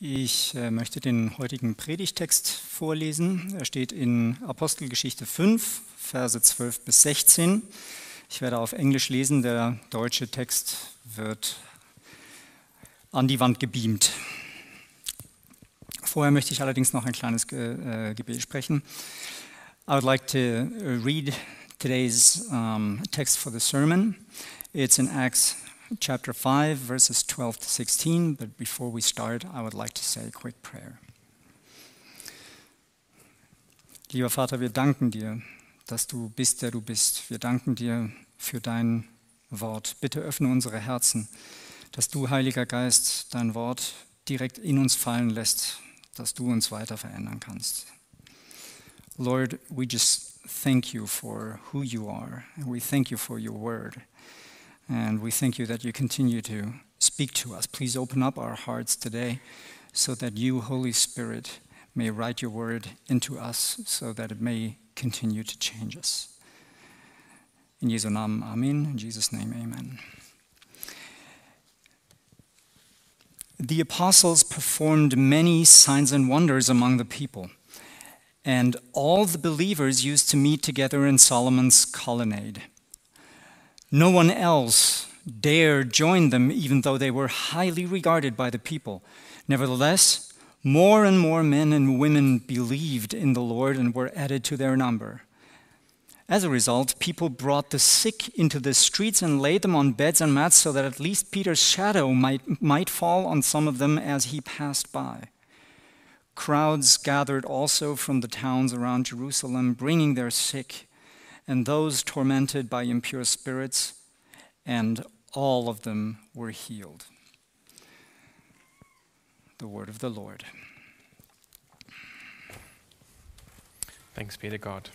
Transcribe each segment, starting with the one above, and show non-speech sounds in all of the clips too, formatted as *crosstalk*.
Ich äh, möchte den heutigen Predigtext vorlesen. Er steht in Apostelgeschichte 5, Verse 12 bis 16. Ich werde auf Englisch lesen, der deutsche Text wird an die Wand gebeamt. Vorher möchte ich allerdings noch ein kleines äh, Gebet sprechen. I would like to read today's um, text for the sermon. It's in Acts chapter 5, verses 12 to 16. But before we start, I would like to say a quick prayer. Lieber Vater, wir danken dir, dass du bist, der du bist. Wir danken dir für dein Wort. Bitte öffne unsere Herzen, dass du, Heiliger Geist, dein Wort direkt in uns fallen lässt, dass du uns weiter verändern kannst. Lord, we just thank you for who you are, and we thank you for your word. And we thank you that you continue to speak to us. Please open up our hearts today so that you, Holy Spirit, may write your word into us so that it may continue to change us. In Jesu Namen, Amen. In Jesus' name, Amen. The apostles performed many signs and wonders among the people, and all the believers used to meet together in Solomon's colonnade. No one else dared join them, even though they were highly regarded by the people. Nevertheless, more and more men and women believed in the Lord and were added to their number. As a result, people brought the sick into the streets and laid them on beds and mats so that at least Peter's shadow might, might fall on some of them as he passed by. Crowds gathered also from the towns around Jerusalem, bringing their sick and those tormented by impure spirits, and all of them were healed. The word of the Lord. Thanks be to God.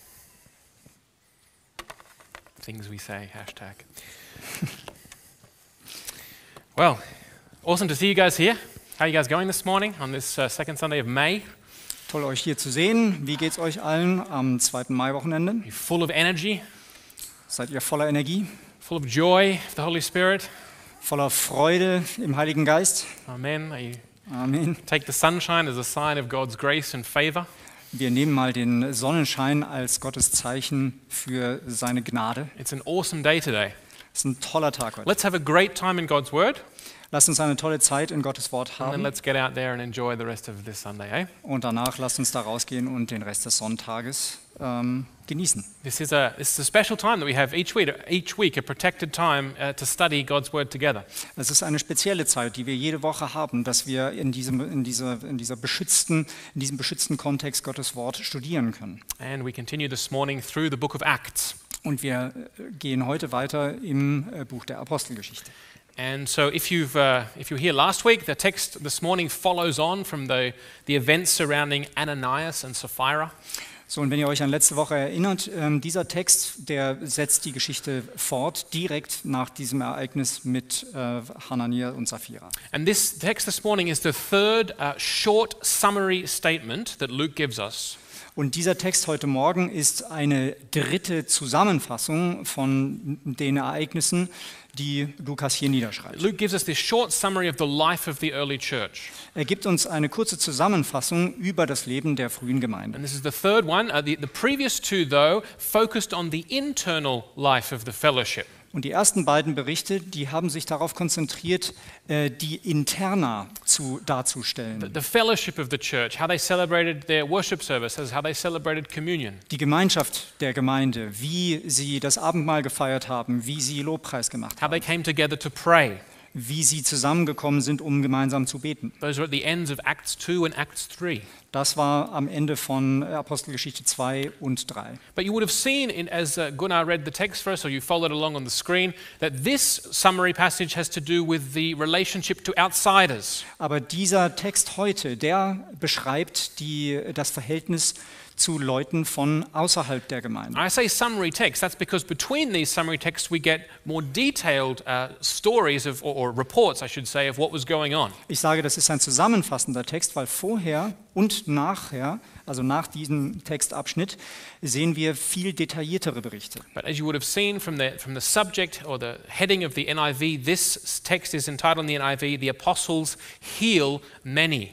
Things we say, hashtag. *laughs* well, awesome to see you guys here. How are you guys going this morning on this uh, second Sunday of May? Toll, euch hier zu sehen. Wie geht's euch allen am 2. Mai-Wochenende? Full of energy, Seid ihr voller Energie, full of joy of the Holy Spirit. voller Freude im Heiligen Geist? Amen. Amen. take the sunshine as a sign of God's grace and favor. Wir nehmen mal den Sonnenschein als Gottes Zeichen für seine Gnade. It's an awesome day today. Es ist ein toller Tag heute. Let's have a great time in God's Word, Lasst uns eine tolle Zeit in Gottes Wort haben Sunday, eh? und danach lasst uns da rausgehen und den Rest des Sonntages ähm, genießen. This is a this is a special time that we have each week. Each week, a protected time uh, to study God's Word together. Es ist eine spezielle Zeit, die wir jede Woche haben, dass wir in diesem, in dieser, in dieser beschützten, in diesem beschützten Kontext Gottes Wort studieren können. And we continue this morning through the book of Acts. Und wir äh, gehen heute weiter im äh, Buch der Apostelgeschichte. And so, if, you've, uh, if you were here last week, the text this morning follows on from the, the events surrounding Ananias and Sapphira. So, und wenn ihr euch an letzte Woche erinnert, ähm, dieser Text, der setzt die Geschichte fort, direkt nach diesem Ereignis mit äh, Hanania und Sapphira. And this text this morning is the third uh, short summary statement that Luke gives us. Und dieser Text heute Morgen ist eine dritte Zusammenfassung von den Ereignissen, die Lukas hier niederschreibt. Luke gives us this short summary of the life of the early church. Er gibt uns eine kurze Zusammenfassung über das Leben der frühen Gemeinde. And this is the third one. Uh, the, the previous two, though, focused on the internal life of the fellowship. Und die ersten beiden Berichte, die haben sich darauf konzentriert, äh, die Interna zu, darzustellen. The, the fellowship of the church, how they celebrated their worship services, how they celebrated communion. Die Gemeinschaft der Gemeinde, wie sie das Abendmahl gefeiert haben, wie sie Lobpreis gemacht how they haben, came together to pray. Wie sie zusammengekommen sind, um gemeinsam zu beten. Those are at the ends of Acts 2 and Acts 3. Das war am Ende von Apostelgeschichte 2 und 3. But you would have seen, in, as uh, Gunnar read the text for us, or you followed along on the screen, that this summary passage has to do with the relationship to outsiders. Aber dieser Text heute, der beschreibt die, das Verhältnis zu Leuten von außerhalb der Gemeinde. I say summary text, that's because between these summary texts we get more detailed uh, stories of, or, or reports, I should say, of what was going on. Ich sage, das ist ein zusammenfassender Text, weil vorher und nachher, also nach diesem Textabschnitt, sehen wir viel detailliertere Berichte. But as you would have seen from the, from the subject or the heading of the NIV, this text is entitled in the NIV, The Apostles Heal Many.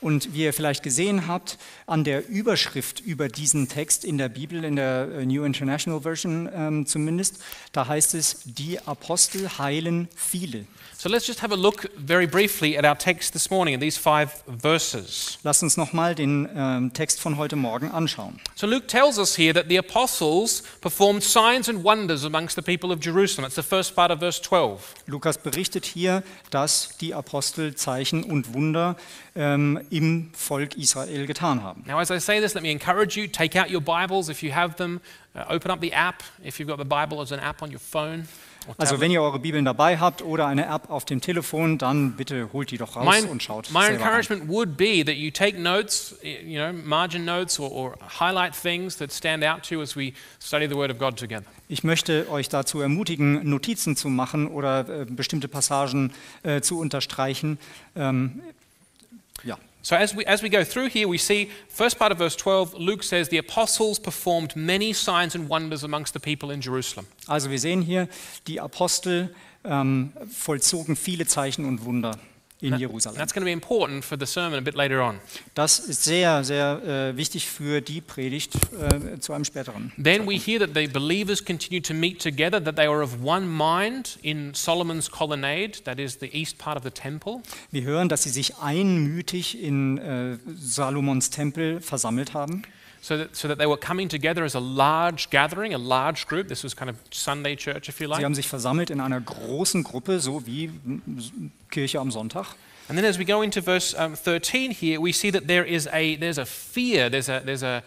Und wie ihr vielleicht gesehen habt, an der Überschrift über diesen Text in der Bibel, in der äh, New International Version ähm, zumindest, da heißt es, die Apostel heilen viele. So let's just have a look very briefly at our text this morning in these five verses. Lasst uns nochmal den ähm, Text von heute Morgen anschauen. So Luke tells us here that the apostles performed signs and wonders amongst the people of Jerusalem. That's the first part of verse 12. Lukas berichtet hier, dass die Apostel Zeichen und Wunder ähm, im Volk Israel getan haben. Now, as I say this, let me encourage you take out your Bibles if you have them, uh, open up the app if you've got the Bible as an app on your phone. Also wenn ihr eure Bibeln dabei habt oder eine App auf dem Telefon, dann bitte holt die doch raus My, und schaut my selber rein. encouragement would be that you take notes, you know, margin notes, or, or highlight things that stand out to you as we study the Word of God together. Ich möchte euch dazu ermutigen, Notizen zu machen oder äh, bestimmte Passagen äh, zu unterstreichen. Ähm, ja. So as we, as we go through here, we see, first part of verse 12, Luke says, the apostles performed many signs and wonders amongst the people in Jerusalem. Also wir sehen hier, die Apostel ähm, vollzogen viele Zeichen und Wunder in Jerusalem. that's going to be important for the sermon a bit later on. Das ist sehr, sehr äh, wichtig für die Predigt äh, zu einem späteren. Then we hear that the believers continued to meet together, that they were of one mind in Solomon's colonnade, that is the east part of the temple. Wir hören, dass sie sich einmütig in äh, Salomons Tempel versammelt haben. So that, so that they were coming together as a large gathering, a large group. This was kind of Sunday church, if you Sie like. haben sich versammelt in einer großen Gruppe, so wie mm, Kirche am Sonntag. And then as we go into verse um, 13 here, we see that there is a, there's a fear, there's a, there's, a,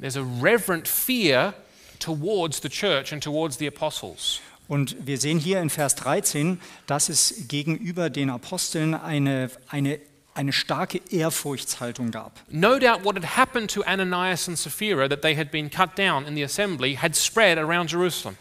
there's a reverent fear towards the church and towards the apostles. Und wir sehen hier in Vers 13, dass es gegenüber den Aposteln eine, eine, eine starke Ehrfurchtshaltung gab. No doubt what had happened to Ananias and Sapphira, that they had been cut down in the assembly, had spread around Jerusalem.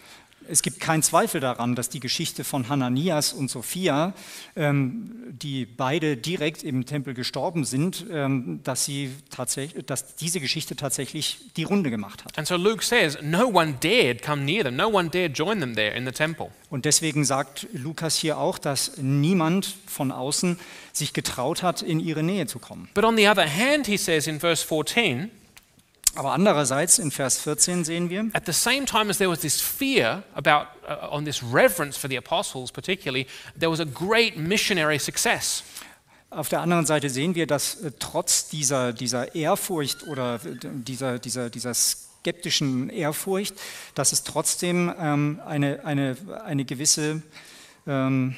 Es gibt keinen Zweifel daran, dass die Geschichte von Hananias und Sophia, ähm, die beide direkt im Tempel gestorben sind, ähm, dass, sie tatsächlich, dass diese Geschichte tatsächlich die Runde gemacht hat. And so Luke says, no one dared come near them, no one dared join them there in the temple. Und deswegen sagt Lukas hier auch, dass niemand von außen sich getraut hat, in ihre Nähe zu kommen. But on the other hand, he says in verse 14, Aber andererseits in Vers 14 sehen wir, at the same time as there was this fear about, uh, on this reverence for the apostles particularly, there was a great missionary success. Auf der anderen Seite sehen wir, dass äh, trotz dieser, dieser Ehrfurcht oder äh, dieser, dieser, dieser skeptischen Ehrfurcht, dass es trotzdem ähm, eine, eine, eine gewisse, ähm,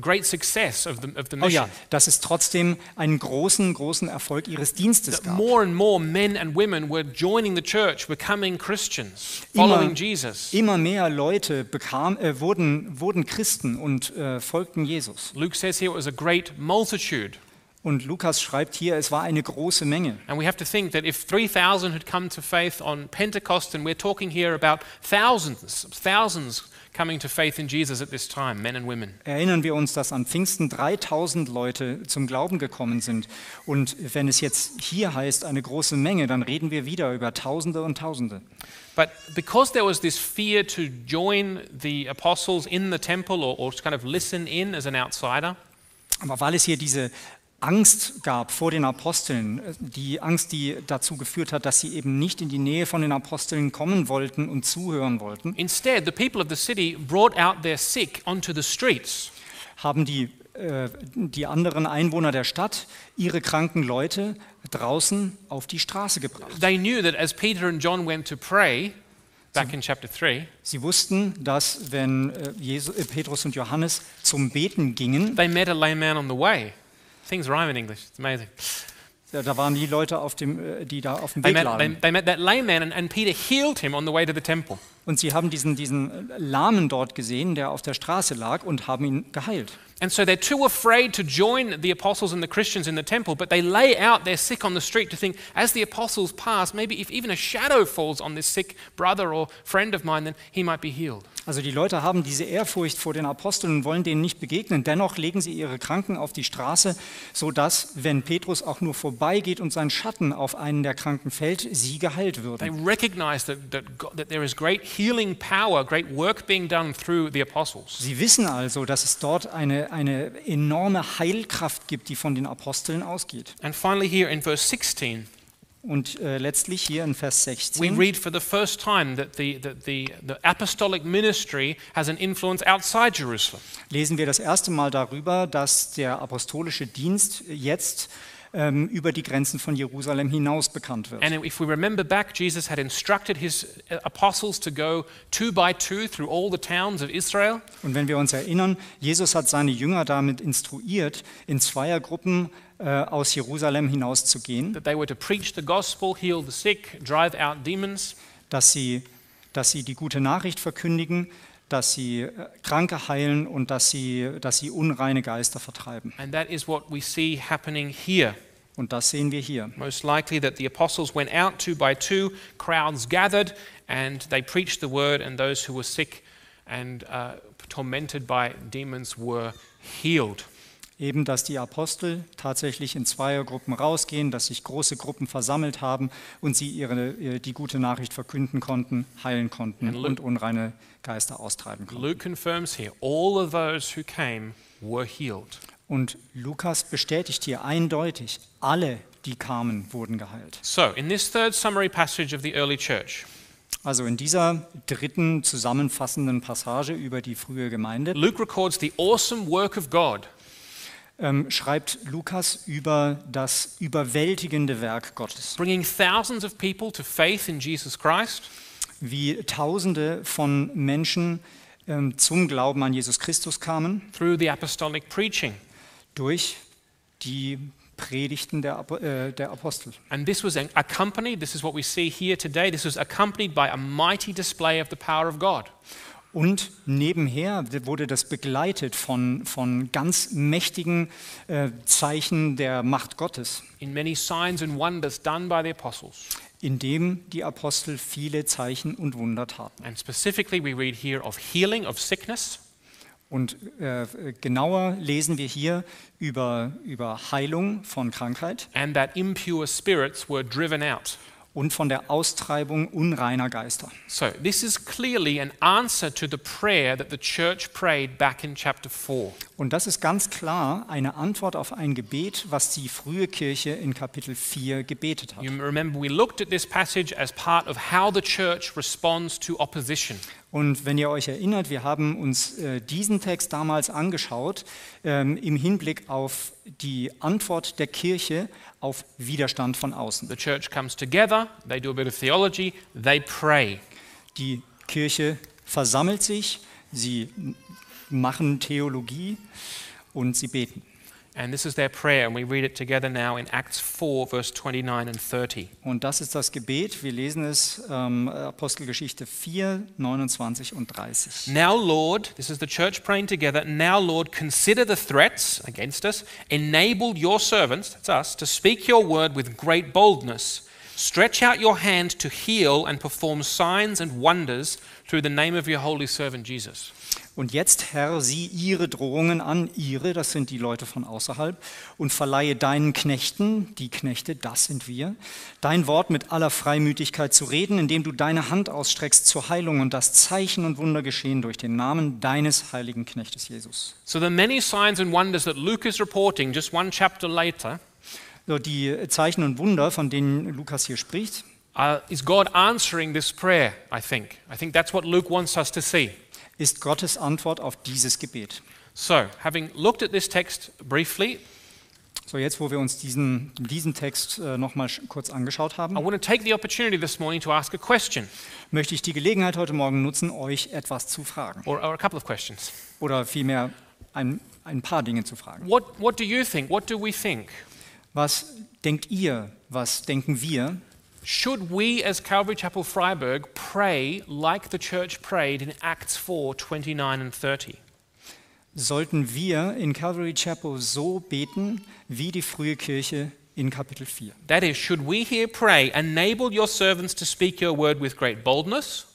great success of the, of the oh mission. ja, dass es trotzdem einen großen, großen Erfolg ihres Dienstes gab. more and more men and women were joining the church, becoming Christians, Immer- following Jesus. Immer mehr Leute bekam, äh, wurden, wurden Christen und äh, folgten Jesus. Luke says here it was a great multitude. Und Lukas schreibt hier, es war eine große Menge. And we have to think that if 3,000 had come to faith on Pentecost, and we're talking here about thousands, thousands coming to faith in Jesus at this time, men and women. Erinnern wir uns, dass an Pfingsten 3000 Leute zum Glauben gekommen sind. Und wenn es jetzt hier heißt, eine große Menge, dann reden wir wieder über Tausende und Tausende. But because there was this fear to join the apostles in the temple or, or to kind of listen in as an outsider, Aber weil es hier diese Angst gab vor den Aposteln, die Angst, die dazu geführt hat, dass sie eben nicht in die Nähe von den Aposteln kommen wollten und zuhören wollten, instead the people of the city brought out their sick onto the streets. haben die, äh, die anderen Einwohner der Stadt ihre kranken Leute draußen auf die Straße gebracht. They knew that as Peter and John went to pray, back in chapter 3, Sie wussten, dass wenn äh, Jesu, äh, Petrus und Johannes zum Beten gingen, they met a lame man on the way. Things rhyme in English, it's amazing. da waren die Leute, auf dem, äh, die da auf dem They Weg met, they, they met that lame man, and, and Peter healed him on the way to the temple. Und sie haben diesen, diesen Lahmen dort gesehen, der auf der Straße lag, und haben ihn geheilt. And so they're too afraid to join the apostles and the Christians in the temple, but they lay out their sick on the street to think, as the apostles pass, maybe if even a shadow falls on this sick brother or friend of mine, then he might be healed. Also die Leute haben diese Ehrfurcht vor den Aposteln und wollen denen nicht begegnen. Dennoch legen sie ihre Kranken auf die Straße, sodass, wenn Petrus auch nur vorbeigeht und sein Schatten auf einen der Kranken fällt, sie geheilt They würden. recognize that, that, God, that there is great healing power, great work being done through the apostles. Sie wissen also, dass es dort eine, eine enorme Heilkraft gibt, die von den Aposteln ausgeht. And finally, here in verse 16, Und äh, letztlich hier in Vers we 16 read for the first time that the, that the, the apostolic ministry has an influence outside Jerusalem. lesen wir das erste Mal darüber, dass der apostolische Dienst jetzt ähm, über die Grenzen von Jerusalem hinaus bekannt wird. And if we remember back, Jesus had instructed his uh, apostles to go two by two through all the towns of Israel. Und wenn wir uns erinnern, Jesus hat seine Jünger damit instruiert, in Zweiergruppen äh, aus Jerusalem hinauszugehen, that they were to preach the gospel, heal the sick, drive out demons. dass sie, dass sie die gute Nachricht verkündigen, dass sie äh, Kranke heilen und dass sie, dass sie unreine Geister vertreiben. And that is what we see happening here. Und das sehen wir hier. Most likely that the apostles went out two by two, crowds gathered, and they preached the word, and those who were sick and uh, tormented by demons were healed. Eben, dass die Apostel tatsächlich in Zweiergruppen rausgehen, dass sich große Gruppen versammelt haben und sie ihre, ihre, die gute Nachricht verkünden konnten, heilen konnten And Lu- und unreine Geister austreiben konnten. Luke confirms here all of those who came were healed. Und Lukas bestätigt hier eindeutig, alle, die kamen, wurden geheilt. So, in this third summary passage of the early church, Also in dieser dritten zusammenfassenden Passage über die frühe Gemeinde Luke records the awesome work of God ähm, schreibt Lukas über das überwältigende Werk Gottes, bringing thousands of people to faith in Jesus Christ, wie Tausende von Menschen ähm, zum Glauben an Jesus Christus kamen through the apostolic preaching. durch die Predigten der, äh, der Apostel. And this was accompanied, this is what we see here today, this was accompanied by a mighty display of the power of God. Und nebenher wurde das begleitet von, von ganz mächtigen äh, Zeichen der Macht Gottes, In many signs and wonders done by the apostles. indem die Apostel viele Zeichen und Wunder taten. And specifically, we read here of healing of sickness, Und äh, genauer lesen wir hier über, über Heilung von Krankheit and that impure spirits were driven out. Und von der Austreibung unreiner Geister. So, this is clearly an answer to the prayer that the church prayed back in chapter 4. Und das ist ganz klar eine Antwort auf ein Gebet, was die frühe Kirche in Kapitel 4 gebetet hat. You remember, we looked at this passage as part of how the church responds to opposition. Und wenn ihr euch erinnert, wir haben uns äh, diesen Text damals angeschaut ähm, im Hinblick auf die Antwort der Kirche auf Widerstand von außen. The church comes together, they do a bit of theology, they pray. Die Kirche versammelt sich, sie machen Theologie und sie beten. And this is their prayer, and we read it together now in Acts 4, verse 29 and 30. Und das ist das Gebet. Wir lesen es ähm, Apostelgeschichte 4, 29 und 30. Now, Lord, this is the church praying together. Now, Lord, consider the threats against us. Enable your servants, that's us, to speak your word with great boldness. Stretch out your hand to heal and perform signs and wonders through the name of your holy servant Jesus. Und jetzt, Herr, sieh ihre Drohungen an, ihre, das sind die Leute von außerhalb, und verleihe deinen Knechten, die Knechte, das sind wir, dein Wort mit aller Freimütigkeit zu reden, indem du deine Hand ausstreckst zur Heilung und das Zeichen und Wunder geschehen durch den Namen deines heiligen Knechtes Jesus. So, the many signs and wonders that Luke is reporting just one chapter later So, die Zeichen und Wunder, von denen Lukas hier spricht, uh, is God answering this prayer, I think. I think that's what Luke wants us to see. ist Gottes Antwort auf dieses Gebet. So, having looked at this text briefly, So, jetzt, wo wir uns diesen, diesen Text äh, nochmal kurz angeschaut haben, I want to take the opportunity this morning to ask a question möchte ich die Gelegenheit heute Morgen nutzen, euch etwas zu fragen. or, or a couple of questions. Oder vielmehr ein, ein paar Dinge zu fragen. What, what do you think? What do we think? Was denkt ihr? Was denken wir? Should we, as Calvary Chapel Freiburg, pray like the church prayed in Acts 4 29 and 30? Sollten wir in Calvary Chapel so beten wie die frühe Kirche in Kapitel 4? That is, should we here pray, enable your servants to speak your word with great boldness?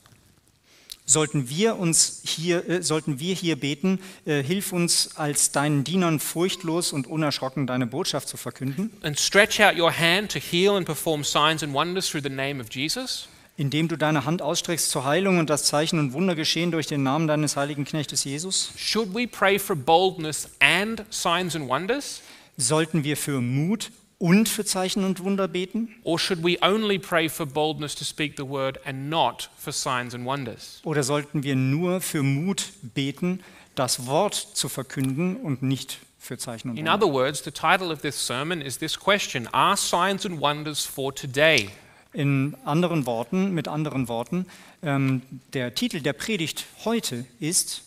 Sollten wir uns hier, äh, sollten wir hier beten, äh, hilf uns als deinen Dienern furchtlos und unerschrocken deine Botschaft zu verkünden, And stretch out your hand to heal and perform signs and wonders through the name of Jesus? indem du deine Hand ausstreckst zur Heilung und das Zeichen und Wunder geschehen durch den Namen deines heiligen Knechtes Jesus? Should we pray for boldness and signs and wonders? Sollten wir für Mut und für Zeichen und Wunder beten? Or should we only pray for boldness to speak the word and not for signs and wonders? Oder sollten wir nur für Mut beten, das Wort zu verkünden und nicht für Zeichen und In Wunder? other words, the title of this sermon is this question Are signs and wonders for today? In anderen Worten, mit anderen Worten, ähm, der Titel der Predigt heute ist,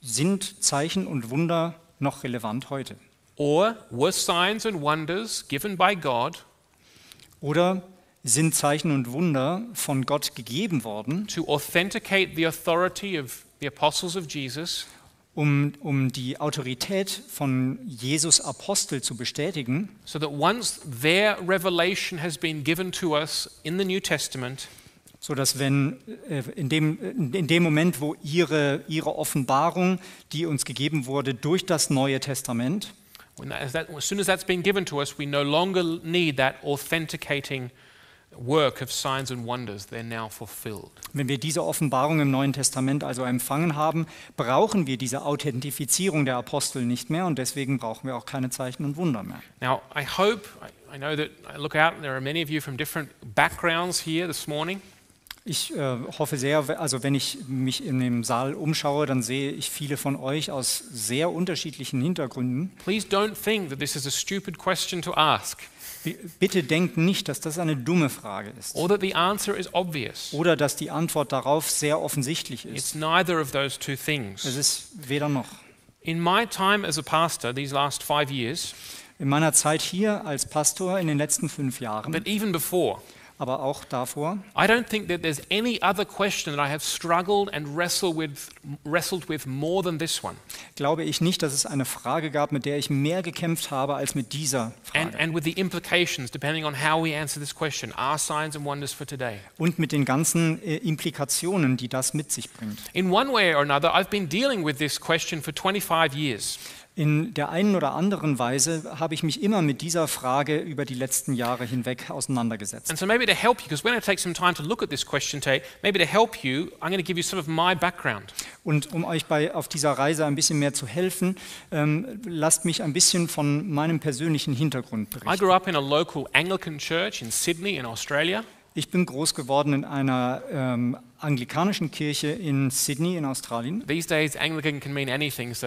sind Zeichen und Wunder noch relevant heute? Or were signs and wonders given by God Oder sind Zeichen und Wunder von Gott gegeben worden, to authenticate the authority of the apostles of Jesus? um, um die Autorität von Jesus Apostel zu bestätigen, so that once their revelation has been given to us in the New Testament, so dass wenn äh, in dem, in dem Moment, wo ihre, ihre Offenbarung, die uns gegeben wurde durch das Neue Testament, that, as, that, as soon as that's been given to us, we no longer need that authenticating work of signs and wonders. They're now fulfilled. wenn wir diese Offenbarung im Neuen Testament also empfangen haben, brauchen wir diese Authentifizierung der Apostel nicht mehr und deswegen brauchen wir auch keine Zeichen und Wunder mehr. Now, I hope, I, I know that I look out and there are many of you from different backgrounds here this morning. Ich äh, hoffe sehr, also wenn ich mich in dem Saal umschaue, dann sehe ich viele von euch aus sehr unterschiedlichen Hintergründen. Please don't think that this is a stupid question to ask Bitte denkt nicht, dass das eine dumme Frage ist or that the answer is obvious. oder dass die Antwort darauf sehr offensichtlich ist. It's neither of those two Es things. ist weder noch. In my time as a pastor, these last five years, In meiner Zeit hier als Pastor in den letzten fünf Jahren, but even before, aber auch davor, I don't think that there's any other question that I have struggled and wrestled with, wrestled with more than this one. glaube ich nicht, dass es eine Frage gab, mit der ich mehr gekämpft habe als mit dieser And, Frage. and with the implications, depending on how we answer this question, are signs and wonders for today. Und mit den ganzen äh, Implikationen, die das mit sich bringt. In one way or another, I've been dealing with this question for 25 years. In der einen oder anderen Weise habe ich mich immer mit dieser Frage über die letzten Jahre hinweg auseinandergesetzt. And so, maybe to help you, because we're going to take some time to look at this question today, maybe to help you, I'm going to give you some of my background. Und um euch bei, auf dieser Reise ein bisschen mehr zu helfen, ähm, lasst mich ein bisschen von meinem persönlichen Hintergrund I berichten. grew up in a local Anglican church in Sydney, in Australia. Ich bin groß geworden in einer ähm, anglikanischen Kirche in Sydney in Australien. These days, Anglican can mean anything, so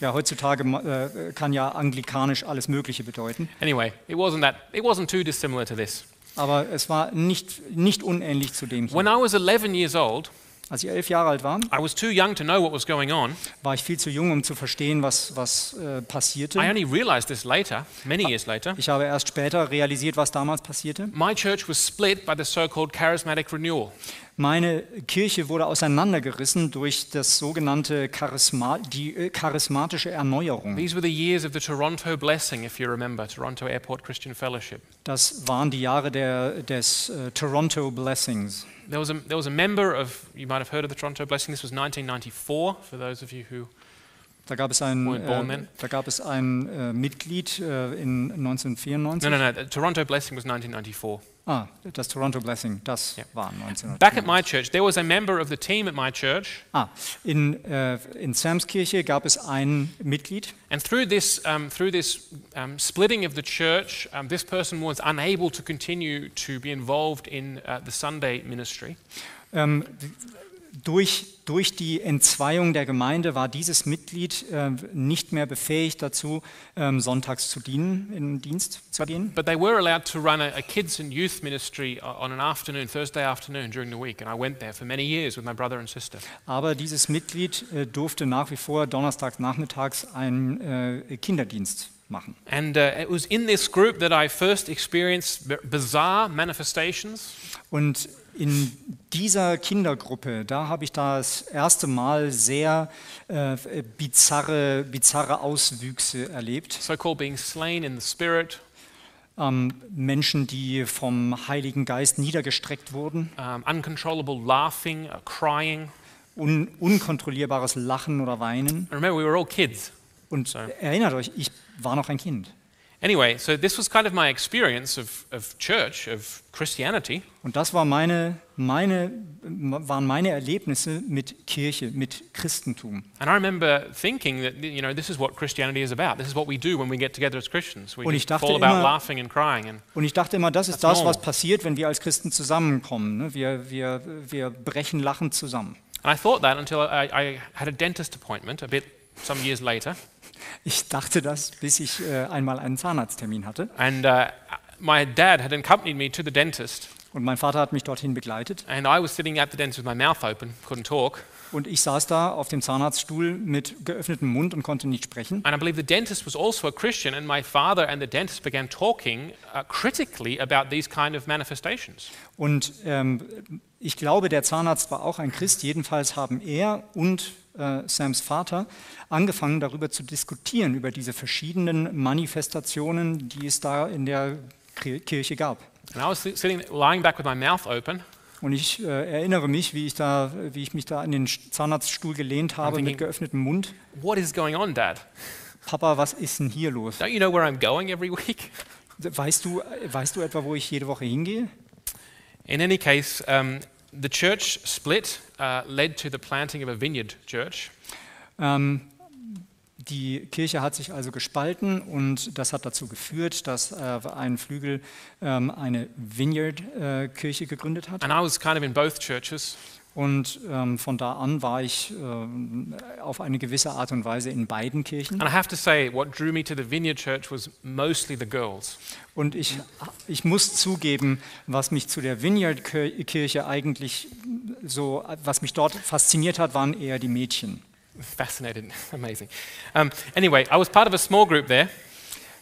Ja, heutzutage äh, kann ja anglikanisch alles Mögliche bedeuten. anyway, it wasn't that, it wasn't too dissimilar to this. Aber es war nicht, nicht unähnlich zu dem When hier. I was 11 years old, Als ich elf Jahre alt war, I was too young to know what was going on. war ich viel zu jung, um zu verstehen, was, was äh, passierte. I only realized this later, many years later. Ich habe erst später realisiert, was damals passierte. My church was split by the so called charismatic renewal. Meine Kirche wurde auseinandergerissen durch das sogenannte Charisma die äh, charismatische Erneuerung. These were the years of the Toronto Blessing, if you remember, Toronto Airport Christian Fellowship. Das waren die Jahre der, des äh, Toronto Blessings. There was, a, there was a member of, you might have heard of the Toronto Blessing, this was 1994, for those of you who. Da gab es ein, äh, da gab es ein äh, Mitglied äh, in 1994. No, no, no, the Toronto Blessing was 1994. Ah, das Toronto Blessing, das Ja. war 1994. Back at my church, there was a member of the team at my church, Ah, in, äh, in Sams Kirche gab es ein Mitglied and through this, um, through this um, splitting of the church, um, this person was unable to continue to be involved in uh, the Sunday ministry. Ähm, durch, durch die Entzweiung der Gemeinde war dieses Mitglied äh, nicht mehr befähigt dazu, ähm, sonntags zu dienen, in Dienst zu gehen. But they were allowed to run a, a kids and youth ministry o- on an afternoon, Thursday afternoon during the week, and I went there for many years with my brother and sister. Aber dieses Mitglied äh, durfte nach wie vor donnerstags nachmittags einen äh, Kinderdienst machen. And uh, it was in this group that I first experienced bizarre manifestations. Und in dieser Kindergruppe, da habe ich das erste Mal sehr äh, bizarre, bizarre Auswüchse erlebt. so called being slain in the spirit, Ähm, Menschen, die vom Heiligen Geist niedergestreckt wurden, um, uncontrollable laughing, uh, crying. un unkontrollierbares Lachen oder Weinen. Remember, we were all kids. Und So. erinnert euch, ich war noch ein Kind. Anyway, so this was kind of my experience of, of church, of Christianity. Und das war meine, meine, waren meine Erlebnisse mit Kirche, mit Christentum. And I remember thinking that, you know, this is what Christianity is about. This is what we do when we get together as Christians. We Und ich dachte fall about immer- laughing and crying. And Und ich dachte immer, das ist das, was passiert, wenn wir als Christen zusammenkommen. ne? Wir, wir, wir brechen lachend zusammen. And I thought that until I, I had a dentist appointment a bit some years later. Ich dachte das, bis ich äh, einmal einen Zahnarzttermin hatte. And uh, my dad had accompanied me to the dentist. Und mein Vater hat mich dorthin begleitet. And I was sitting at the dentist with my mouth open, couldn't talk. Und ich saß da auf dem Zahnarztstuhl mit geöffnetem Mund und konnte nicht sprechen. And I believe the dentist was also a Christian, and my father and the dentist began talking uh, critically about these kind of manifestations. Und ähm, ich glaube, der Zahnarzt war auch ein Christ. Jedenfalls haben er und äh, Sams Vater angefangen, darüber zu diskutieren, über diese verschiedenen Manifestationen, die es da in der Kir- Kirche gab. And I was si- sitting, lying back with my mouth open, Und ich äh, erinnere mich, wie ich, da, wie ich mich da an den Zahnarztstuhl gelehnt habe thinking- mit geöffnetem Mund. what is going on, Dad? Papa, was ist denn hier los? Don't you know where I'm going every week? Weißt du, weißt du etwa, wo ich jede Woche hingehe? In any case, um, the church split uh, led to the planting of a vineyard church. Ähm, die Kirche hat sich also gespalten und das hat dazu geführt, dass äh, ein Flügel ähm, eine Vineyard-Kirche gegründet hat. And I was kind of in both churches. Und ähm, von da an war ich ähm, auf eine gewisse Art und Weise in beiden Kirchen. And I have to say, what drew me to the vineyard church was mostly the girls. Und ich, ich muss zugeben, was mich zu der Vineyard-Kirche eigentlich so, was mich dort fasziniert hat, waren eher die Mädchen. Fascinated, *laughs* amazing. Um, anyway, I was part of a small group there,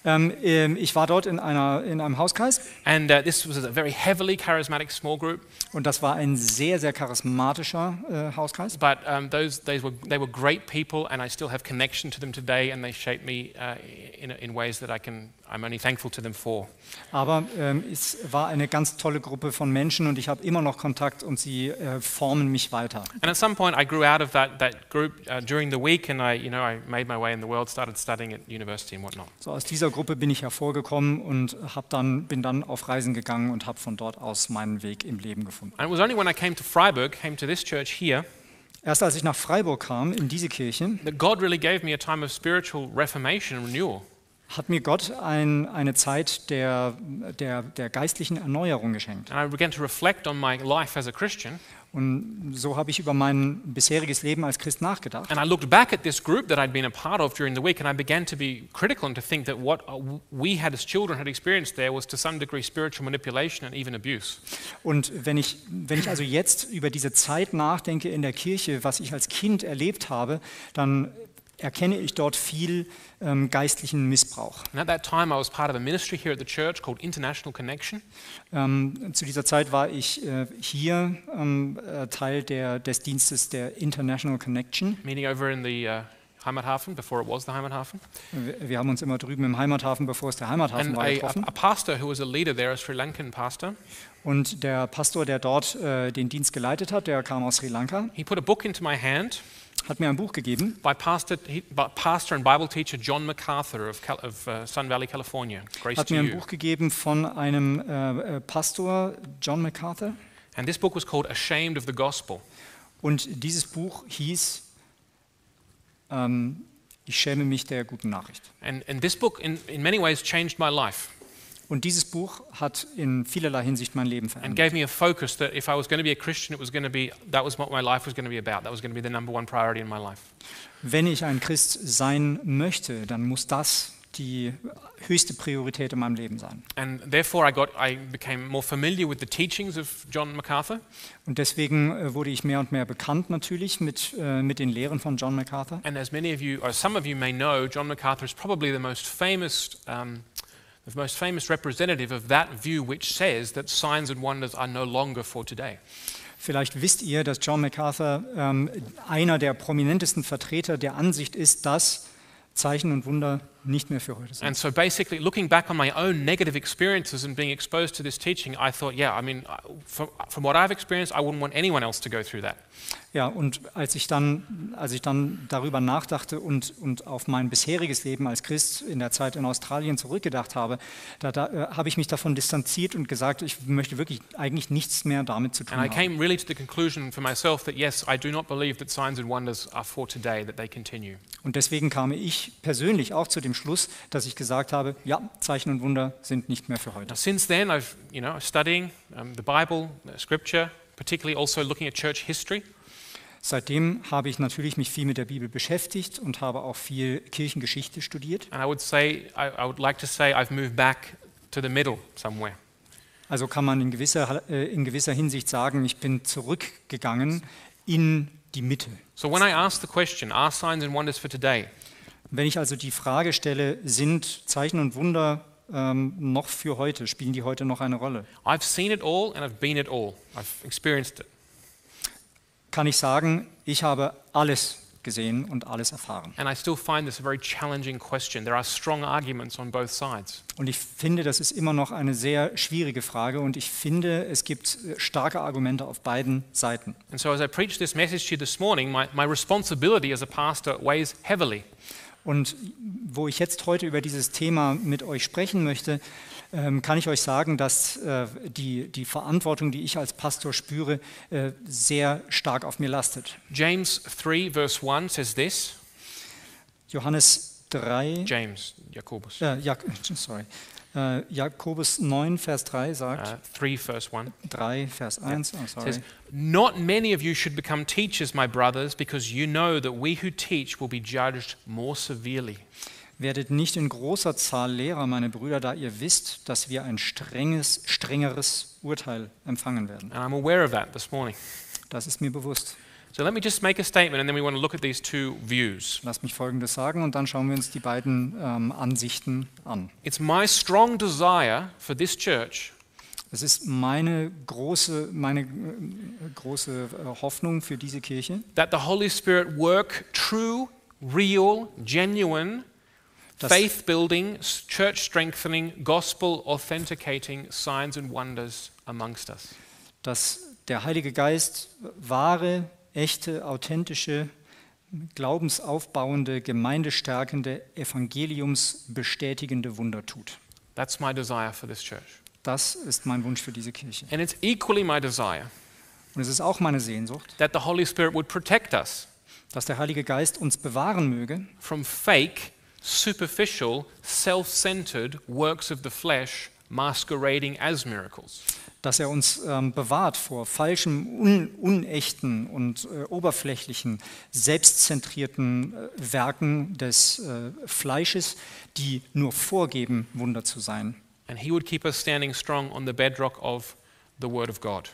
Ähm, ähm, ich war dort in, einer, in einem Hauskreis and uh, this was a very heavily charismatic small group. und das war ein sehr, sehr charismatischer äh, Hauskreis. But um, those, those were, they were great people, and I still have connection to them today, and they shaped me uh, in, in ways that I can, I'm only thankful to them for. Aber ähm, es war eine ganz tolle Gruppe von Menschen und ich habe immer noch Kontakt und sie äh, formen mich weiter. And at some point, I grew out of that, that group uh, during the week, and I, you know, I made my way in the world, started studying at university and whatnot. So aus dieser Gruppe bin ich hervorgekommen und hab dann, bin dann auf Reisen gegangen und habe von dort aus meinen Weg im Leben gefunden. And it was only when I came to Freiburg, came to this church here, Erst als ich nach Freiburg kam, in diese Kirche, that God really gave me a time of spiritual reformation and renewal. Hat mir Gott ein, eine Zeit der, der, der geistlichen Erneuerung geschenkt. And I began to reflect on my life as a Christian, Und so habe ich über mein bisheriges Leben als Christ nachgedacht. and I looked back at this group that I'd been a part of during the week, and I began to be critical and to think that what uh, we had as children had experienced there was to some degree spiritual manipulation and even abuse. Und wenn ich, wenn ich also jetzt über diese Zeit nachdenke in der Kirche, was ich als Kind erlebt habe, dann erkenne ich dort viel ähm, geistlichen Missbrauch. And at that time, I was part of a ministry here at the church called International Connection. Ähm, zu dieser Zeit war ich äh, hier ähm, äh, Teil der, des Dienstes der International Connection. meeting over in the uh, Heimathafen before it was the Heimathafen. Wir, haben uns immer drüben im Heimathafen, bevor es der Heimathafen And war, a, a, getroffen. a pastor who was a leader there, a Sri Lankan pastor, Und der Pastor, der dort äh, den Dienst geleitet hat, der kam aus Sri Lanka, he put a book into my hand hat mir ein Buch gegeben by pastor, pastor and Bible teacher John MacArthur of, of uh, Sun Valley, California. Grace hat mir ein you. Buch gegeben von einem äh, äh, Pastor, John MacArthur. And this book was called Ashamed of the Gospel. Und dieses Buch hieß ähm, Ich schäme mich der guten Nachricht. And, and this book, in, in many ways, changed my life Und dieses Buch hat in vielerlei Hinsicht mein Leben and verändert. gave me a focus that if I was going to be a Christian, it was going to be that was what my life was going to be about. That was going to be the number one priority in my life. Wenn ich ein Christ sein möchte, dann muss das die höchste Priorität in meinem Leben sein. And therefore, I got, I became more familiar with the teachings of John MacArthur. Und deswegen äh, wurde ich mehr und mehr bekannt natürlich mit, äh, mit den Lehren von John MacArthur. And as many of you, or some of you may know, John MacArthur is probably the most famous, um, the most famous representative of that view which says that signs and wonders are no longer for today. Vielleicht wisst ihr, dass John MacArthur ähm, einer der prominentesten Vertreter der Ansicht ist, dass Zeichen und Wunder nicht mehr für heute sind. And so basically, looking back on my own negative experiences and being exposed to this teaching, I thought, yeah, I mean, from, from what I've experienced, I wouldn't want anyone else to go through that. Ja, und als ich dann, als ich dann darüber nachdachte und, und auf mein bisheriges Leben als Christ in der Zeit in Australien zurückgedacht habe, da, da äh, habe ich mich davon distanziert und gesagt, ich möchte wirklich eigentlich nichts mehr damit zu tun And I haben. came really to the conclusion for myself that yes, I do not believe that signs and wonders are for today, that they continue. Und deswegen kam ich persönlich auch zu dem Schluss, dass ich gesagt habe, ja, Zeichen und Wunder sind nicht mehr für heute. Now, since then, I've, you know, studying um, the Bible, uh, Scripture, particularly also looking at church history. Seitdem habe ich natürlich mich viel mit der Bibel beschäftigt und habe auch viel Kirchengeschichte studiert. And I would say, I, I would like to say, I've moved back to the middle somewhere. Also kann man in gewisser, äh, in gewisser Hinsicht sagen, ich bin zurückgegangen in die Mitte. So when I ask the question, are signs and wonders for today? Wenn ich also die Frage stelle, sind Zeichen und Wunder ähm, noch für heute, spielen die heute noch eine Rolle, I've seen it all and I've been it all. I've experienced it. kann ich sagen, ich habe alles gesehen und alles erfahren. And I still find this a very challenging question. There are strong arguments on both sides. Und ich finde, das ist immer noch eine sehr schwierige Frage und ich finde, es gibt äh, starke Argumente auf beiden Seiten. And so as I preach this message to you this morning, my, my responsibility as a pastor weighs heavily. Und wo ich jetzt heute über dieses Thema mit euch sprechen möchte, ähm, kann ich euch sagen, dass äh, die, die Verantwortung, die ich als Pastor spüre, äh, sehr stark auf mir lastet. James 3, verse 1 says this. Johannes 3, James, Jacobus. äh, Jak *laughs* sorry, äh, Jakobus 9, Vers 3 sagt, Uh, 3, verse 1. 3, Vers 1, oh, sorry. says, Not many of you should become teachers, my brothers, because you know that we who teach will be judged more severely. Werdet nicht in großer Zahl Lehrer, meine Brüder, da ihr wisst, dass wir ein strenges, strengeres Urteil empfangen werden. And I'm aware of that this morning. Das ist mir bewusst. So let me just make a statement and then we want to look at these two views. Lass mich Folgendes sagen und dann schauen wir uns die beiden ähm, Ansichten an. It's my strong desire for this church Es ist meine große, meine äh, große äh, Hoffnung für diese Kirche, that the Holy Spirit work true, real, genuine, faith building, church strengthening, gospel authenticating signs and wonders amongst us. dass der Heilige Geist wahre, echte, authentische, glaubensaufbauende, gemeindestärkende, evangeliumsbestätigende Wunder tut. That's my desire for this church. Das ist mein Wunsch für diese Kirche. And it's equally my desire Und es ist auch meine Sehnsucht, that the Holy Spirit would protect us dass der Heilige Geist uns bewahren möge from fake, superficial, self centered works of the flesh masquerading as miracles. Dass er uns ähm, bewahrt vor falschem, un unechten und äh, oberflächlichen, selbstzentrierten äh, Werken des äh, Fleisches, die nur vorgeben, Wunder zu sein. And He would keep us standing strong on the bedrock of the Word of God.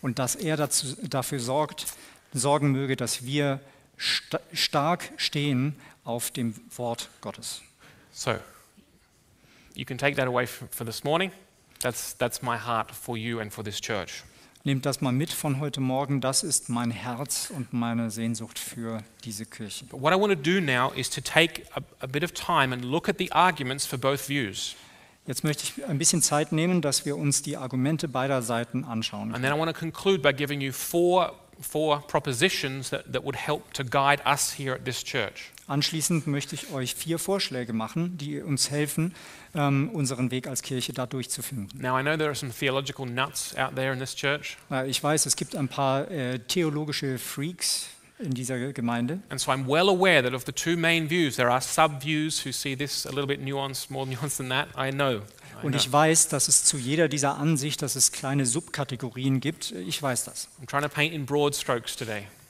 Und dass er dazu, dafür sorgt, sorgen möge, dass wir sta stark stehen auf dem Wort Gottes. So, you can take that away for this morning. That's, that's my heart for you and for this church. Nehmt das mal mit von heute Morgen. Das ist mein Herz und meine Sehnsucht für diese Kirche. But what I want to do now is to take a, a bit of time and look at the arguments for both views. Jetzt möchte ich ein bisschen Zeit nehmen, dass wir uns die Argumente beider Seiten anschauen. And then I want to conclude by giving you four, four propositions that, that would help to guide us here at this church. Anschließend möchte ich euch vier Vorschläge machen, die uns helfen, ähm, unseren Weg als Kirche da durchzufinden. Now, I know there are some theological nuts out there in this church, Ich weiß, es gibt ein paar äh, theologische Freaks in dieser Gemeinde. and so I'm well aware that of the two main views, there are sub views who see this a little bit nuanced, more *laughs* nuanced than that. I know. Und ich weiß, dass es zu jeder dieser Ansicht, dass es kleine Subkategorien gibt. Ich weiß das.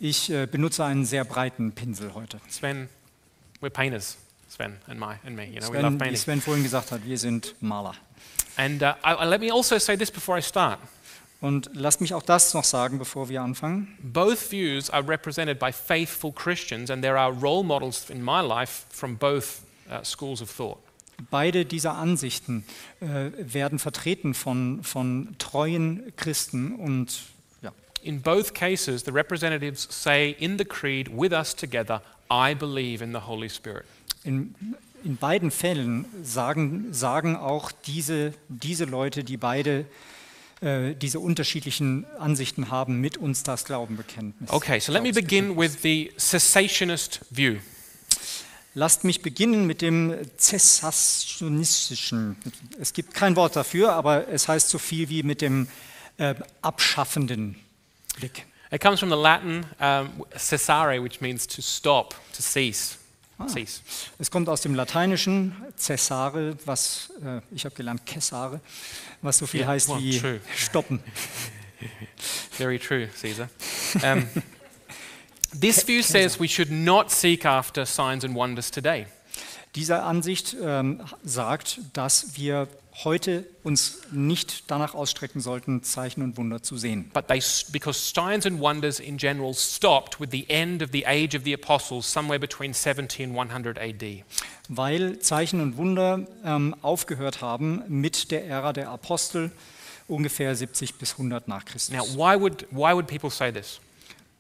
Ich äh, benutze einen sehr breiten Pinsel heute. Sven, we're painters, Sven and, my, and me. You know, we love Sven, wie painting. Sven vorhin gesagt hat, wir sind Maler. And uh, I, I- let me also say this before I start. Und lasst mich auch das noch sagen, bevor wir anfangen. Both views are represented by faithful Christians, and there are role models in my life from both uh, schools of thought. Beide dieser Ansichten äh, werden vertreten von, von treuen Christen und ja, In both cases, the representatives say in the creed with us together, I believe in the Holy Spirit. in, in beiden Fällen sagen, sagen auch diese, diese Leute, die beide äh, diese unterschiedlichen Ansichten haben, mit uns das Glaubenbekenntnis. Okay, so let me begin with the cessationist view. Lasst mich beginnen mit dem Zessationistischen. Es gibt kein Wort dafür, aber es heißt so viel wie mit dem äh, abschaffenden Blick. It comes from the Latin um, cessare, which means to stop, to cease. Cease. Es kommt aus dem Lateinischen cessare, was äh, ich habe gelernt cessare, was so viel Yeah, heißt well, wie true. stoppen. *laughs* Very true, Caesar. *laughs* Um, this view says we should not seek after signs and wonders today. Diese Ansicht ähm, sagt, dass wir heute uns nicht danach ausstrecken sollten, Zeichen und Wunder zu sehen. But they, because signs and wonders in general stopped with the end of the age of the apostles, somewhere between 70 and 100 AD. Weil Zeichen und Wunder ähm, aufgehört haben mit der Ära der Apostel, ungefähr 70 bis 100 nach Christus. Now, why would, why would people say this?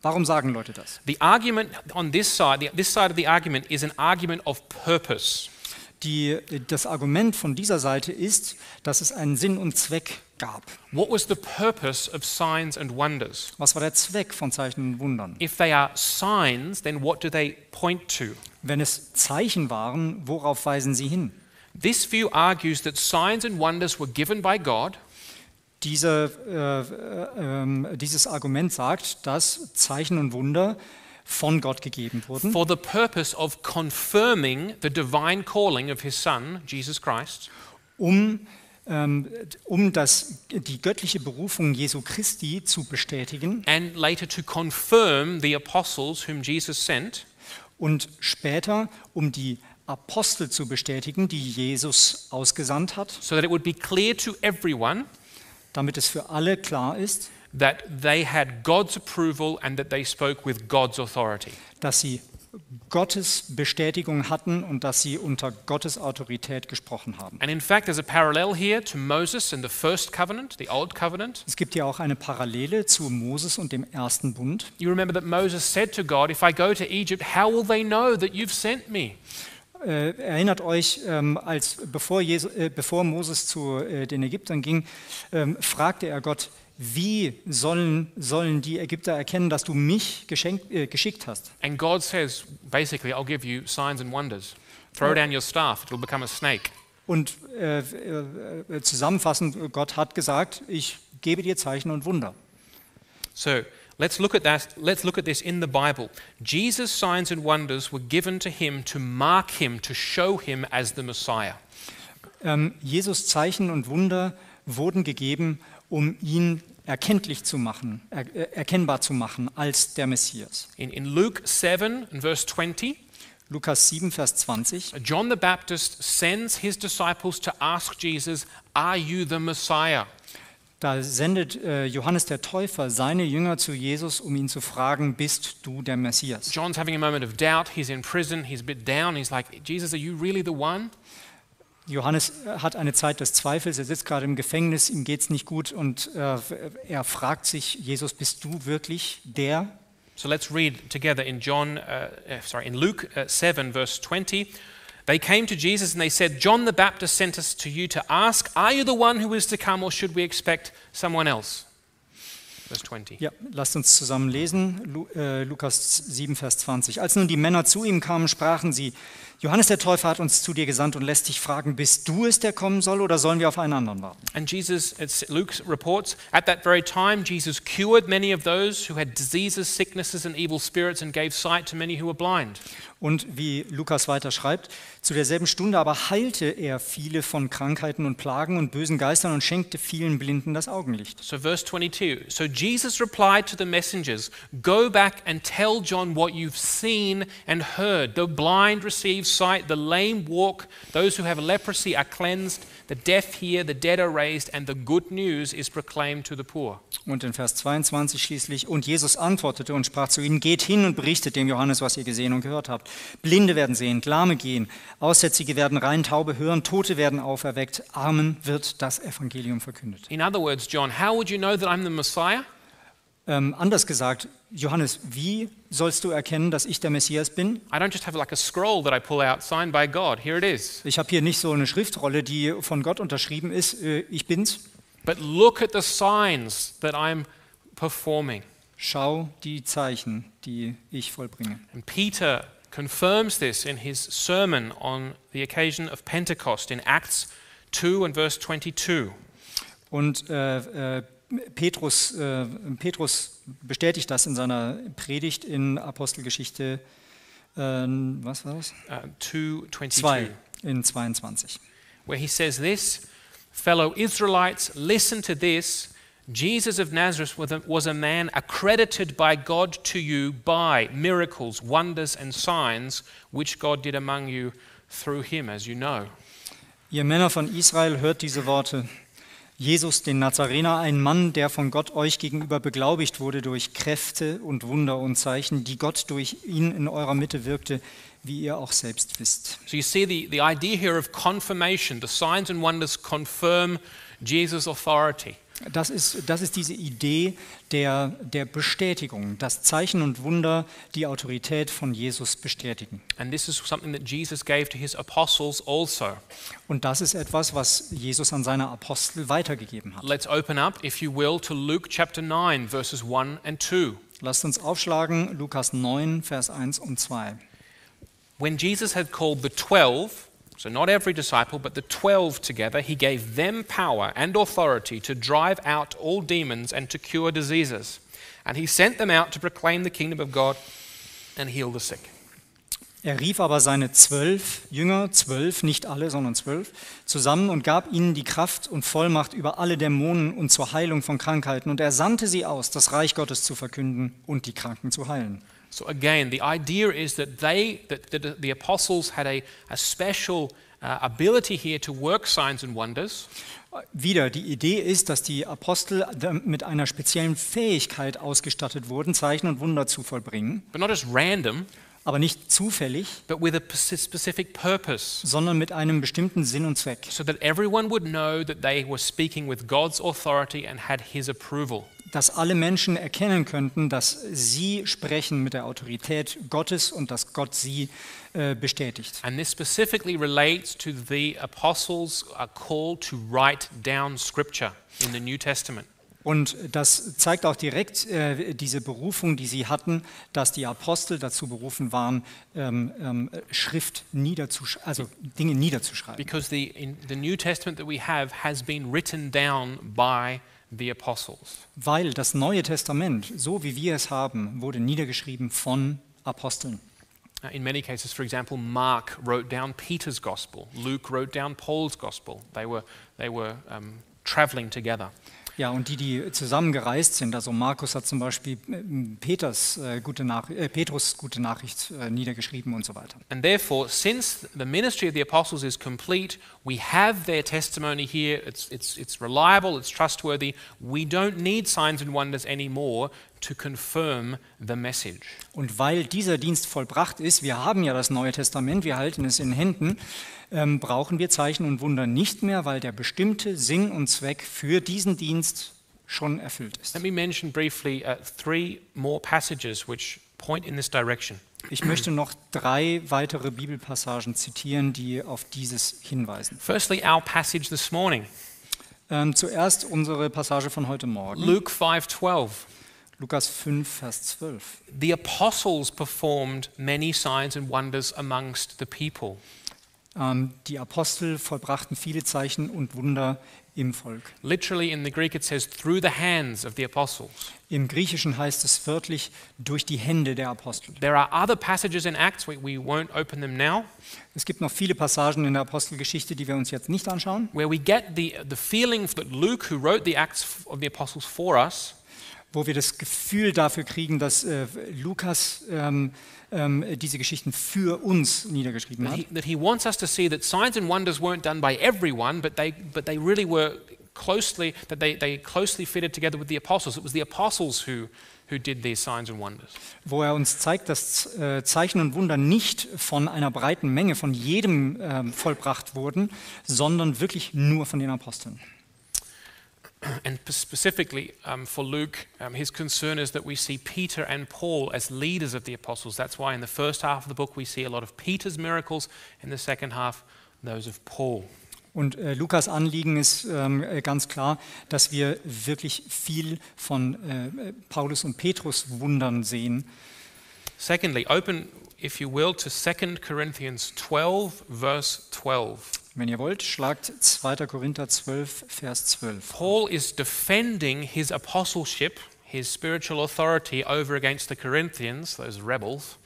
Warum sagen Leute das? The argument on this side, the, this side of the argument is an argument of purpose. Die, das Argument von dieser Seite ist, dass es einen Sinn und Zweck gab. What was the purpose of signs and wonders? Was war der Zweck von Zeichen und Wundern? If they are signs, then what do they point to? Wenn es Zeichen waren, worauf weisen sie hin? This view argues that signs and wonders were given by God Diese, äh, äh, ähm, dieses Argument sagt, dass Zeichen und Wunder von Gott gegeben wurden, for the purpose of confirming the divine calling of his Son, Jesus Christ, um, ähm, um das, die göttliche Berufung Jesu Christi zu bestätigen. And later to confirm the apostles whom Jesus sent, und später, um die Apostel zu bestätigen, die Jesus ausgesandt hat, so that it would be clear to everyone. Damit es für alle klar ist, that they had God's approval and that they spoke with God's authority. dass sie Gottes Bestätigung hatten und dass sie unter Gottes Autorität gesprochen haben. And in fact, there's a parallel here to Moses and the first covenant, the old covenant. Es gibt ja auch eine Parallele zu Moses und dem ersten Bund. You remember that Moses said to God, If I go to Egypt, how will they know that you've sent me? Äh, erinnert euch, ähm, als bevor, Jesu, äh, bevor Moses zu äh, den Ägyptern ging, ähm, fragte er Gott, wie sollen, sollen die Ägypter erkennen, dass du mich geschenkt, äh, geschickt hast? And God says, basically, I'll give you signs and wonders. Throw down your staff, it will become a snake. Und äh, äh, zusammenfassend, Gott hat gesagt, ich gebe dir Zeichen und Wunder. So let's look at that. Let's look at this in the Bible. Jesus' signs and wonders were given to him to mark him, to show him as the Messiah. Ähm, Jesus Zeichen und Wunder wurden gegeben, um ihn erkenntlich zu machen, er, äh, erkennbar zu machen als der Messias. In, in Luke 7 and verse 20, Lukas 7, Vers 20. John the Baptist sends his disciples to ask Jesus, Are you the Messiah? Da sendet äh, Johannes der Täufer seine Jünger zu Jesus, um ihn zu fragen, bist du der Messias? John's having a moment of doubt. He's in prison. He's a bit down. He's like, Jesus, are you really the one? Johannes hat eine Zeit des Zweifels, er sitzt gerade im Gefängnis, ihm geht es nicht gut und äh, er fragt sich, Jesus, bist du wirklich der? So let's read together in John, uh, uh, sorry, in Luke uh, 7, verse 20. They came to Jesus and they said, John the Baptist sent us to you to ask, Are you the one who is to come, or should we expect someone else? Verse 20. Ja, lasst uns zusammen lesen, Lu, äh, Lukas 7, Vers 20. Als nun die Männer zu ihm kamen, sprachen sie, Johannes der Täufer hat uns zu dir gesandt und lässt dich fragen, bist du es, der kommen soll, oder sollen wir auf einen anderen warten? And Jesus, it's, Luke reports, at that very time, Jesus cured many of those who had diseases, sicknesses, and evil spirits, and gave sight to many who were blind. Und wie Lukas weiter schreibt, zu derselben Stunde aber heilte er viele von Krankheiten und Plagen und bösen Geistern und schenkte vielen Blinden das Augenlicht. So, verse 22. So Jesus replied to the messengers Go back and tell John what you've seen and heard. The blind receive sight, the lame walk, those who have leprosy are cleansed, the deaf hear, the dead are raised, and the good news is proclaimed to the poor. Und in Vers 22 schließlich, und Jesus antwortete und sprach zu ihnen, geht hin und berichtet dem Johannes, was ihr gesehen und gehört habt. Blinde werden sehen, Lahme gehen, Aussätzige werden rein, Taube hören, Tote werden auferweckt, Armen wird das Evangelium verkündet. In other words, John, how would you know that I'm the Messiah? Ähm, anders gesagt, Johannes, wie sollst du erkennen, dass ich der Messias bin? Like out. Ich habe hier nicht so eine Schriftrolle, die von Gott unterschrieben ist, äh, ich bin's. But look at the signs that I'm performing. Schau die Zeichen, die ich vollbringe. And Peter confirms this in his sermon on the occasion of Pentecost in Acts 2 and verse 22. Und äh, äh, Petrus, äh, Petrus bestätigt das in seiner Predigt in Apostelgeschichte, äh, was war das? Uh, 2:22. 2 in 22. where he says this Fellow Israelites, listen to this. Jesus of Nazareth was a, was a man accredited by God to you by miracles, wonders, and signs which God did among you through him, as you know. Ihr Männer von Israel, hört diese Worte. Jesus, den Nazarener, ein Mann, der von Gott euch gegenüber beglaubigt wurde durch Kräfte und Wunder und Zeichen, die Gott durch ihn in eurer Mitte wirkte, wie ihr auch selbst wisst. So you see the, the idea here of confirmation. The signs and wonders confirm Jesus' authority. Das ist, das ist diese Idee der, der Bestätigung, dass Zeichen und Wunder die Autorität von Jesus bestätigen. And this is something that Jesus gave to his apostles also. Und das ist etwas, was Jesus an seine Apostel weitergegeben hat. Let's open up, if you will, to Luke chapter 9, verses 1 and 2. Lasst uns aufschlagen, Lukas 9, Vers 1 und 2. When Jesus had called the twelve, so not every disciple, but the twelve together, he gave them power and authority to drive out all demons and to cure diseases. And he sent them out to proclaim the kingdom of God and heal the sick. Er rief aber seine zwölf Jünger, zwölf, nicht alle, sondern zwölf, zusammen und gab ihnen die Kraft und Vollmacht über alle Dämonen und zur Heilung von Krankheiten. Und er sandte sie aus, das Reich Gottes zu verkünden und die Kranken zu heilen. So again, the idea is that they, that, that the apostles had a, a special uh, ability here to work signs and wonders. Wieder, die Idee ist, dass die Apostel mit einer speziellen Fähigkeit ausgestattet wurden, Zeichen und Wunder zu vollbringen, but not just random, aber nicht zufällig, but with a pers- specific purpose, sondern mit einem bestimmten Sinn und Zweck, so that everyone would know that they were speaking with God's authority and had His approval. dass alle Menschen erkennen könnten, dass sie sprechen mit der Autorität Gottes und dass Gott sie äh, bestätigt. And this specifically relates to the apostles' call to write down Scripture in the New Testament. Und das zeigt auch direkt äh, diese Berufung, die sie hatten, dass die Apostel dazu berufen waren, ähm, ähm, Schrift niederzuschreiben, also Dinge niederzuschreiben. Because the, in the New Testament that we have has been written down by the apostles. Weil das Neue Testament, so wie wir es haben, wurde niedergeschrieben von Aposteln. In many cases, for example, Mark wrote down Peter's gospel, Luke wrote down Paul's gospel. They were, they were um, traveling together. Ja, und die, die zusammengereist sind, also Markus hat zum Beispiel äh, Peters, äh, gute Nach äh, Petrus gute Nachricht äh, niedergeschrieben und so weiter. And therefore, since the ministry of the apostles is complete, we have their testimony here. It's, it's, it's reliable, it's trustworthy. We don't need signs and wonders anymore to confirm the message. Und weil dieser Dienst vollbracht ist, wir haben ja das Neue Testament, wir halten es in Händen, ähm, brauchen wir Zeichen und Wunder nicht mehr, weil der bestimmte Sinn und Zweck für diesen Dienst schon erfüllt ist. Let me mention briefly uh, three more passages which point in this direction. Ich möchte noch drei weitere Bibelpassagen zitieren, die auf dieses hinweisen. Firstly, our passage this morning, Ähm, zuerst unsere Passage von heute Morgen, Luke 5:12. Lukas 5, Vers 12. The apostles performed many signs and wonders amongst the people. Ähm, die Apostel vollbrachten viele Zeichen und Wunder im Volk. Literally in the Greek it says through the hands of the apostles. Im Griechischen heißt es wörtlich durch die Hände der Apostel. There are other passages in Acts, we, we won't open them now, Es gibt noch viele Passagen in der Apostelgeschichte, die wir uns jetzt nicht anschauen, where we get the, the feeling that Luke, who wrote the Acts of the Apostles for us, wo wir das Gefühl dafür kriegen, dass äh, Lukas ähm, ähm, diese Geschichten für uns niedergeschrieben that hat. he, that he wants us to see that signs and wonders weren't done by everyone, but they, but they really were closely, that they, they closely fitted together with the apostles. It was the apostles who, who did these signs and wonders. wo er uns zeigt, dass äh, Zeichen und Wunder nicht von einer breiten Menge, von jedem ähm, vollbracht wurden, sondern wirklich nur von den Aposteln. And specifically um, for Luke, um, his concern is that we see Peter and Paul as leaders of the apostles. That's why in the first half of the book we see a lot of Peter's miracles, in the second half, those of Paul. Und äh, Lukas Anliegen ist ähm, äh, ganz klar, dass wir wirklich viel von äh, Paulus und Petrus Wundern sehen. Secondly, open, if you will, to 2 Corinthians 12, verse 12. Wenn ihr wollt, schlagt 2. Korinther 12, Vers 12. Paul is defending his apostleship, his spiritual authority over against the Corinthians, those rebels.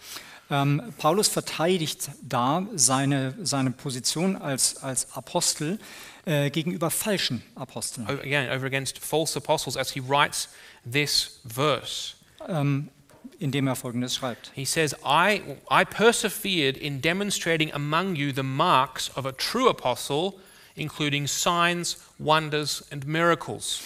Ähm, Paulus verteidigt da seine, seine Position als, als Apostel äh, gegenüber falschen Aposteln. again, over against false apostles as he writes this verse. Ähm, indem er folgendes schreibt. He says, I, I persevered in demonstrating among you the marks of a true apostle, including signs, wonders, and miracles.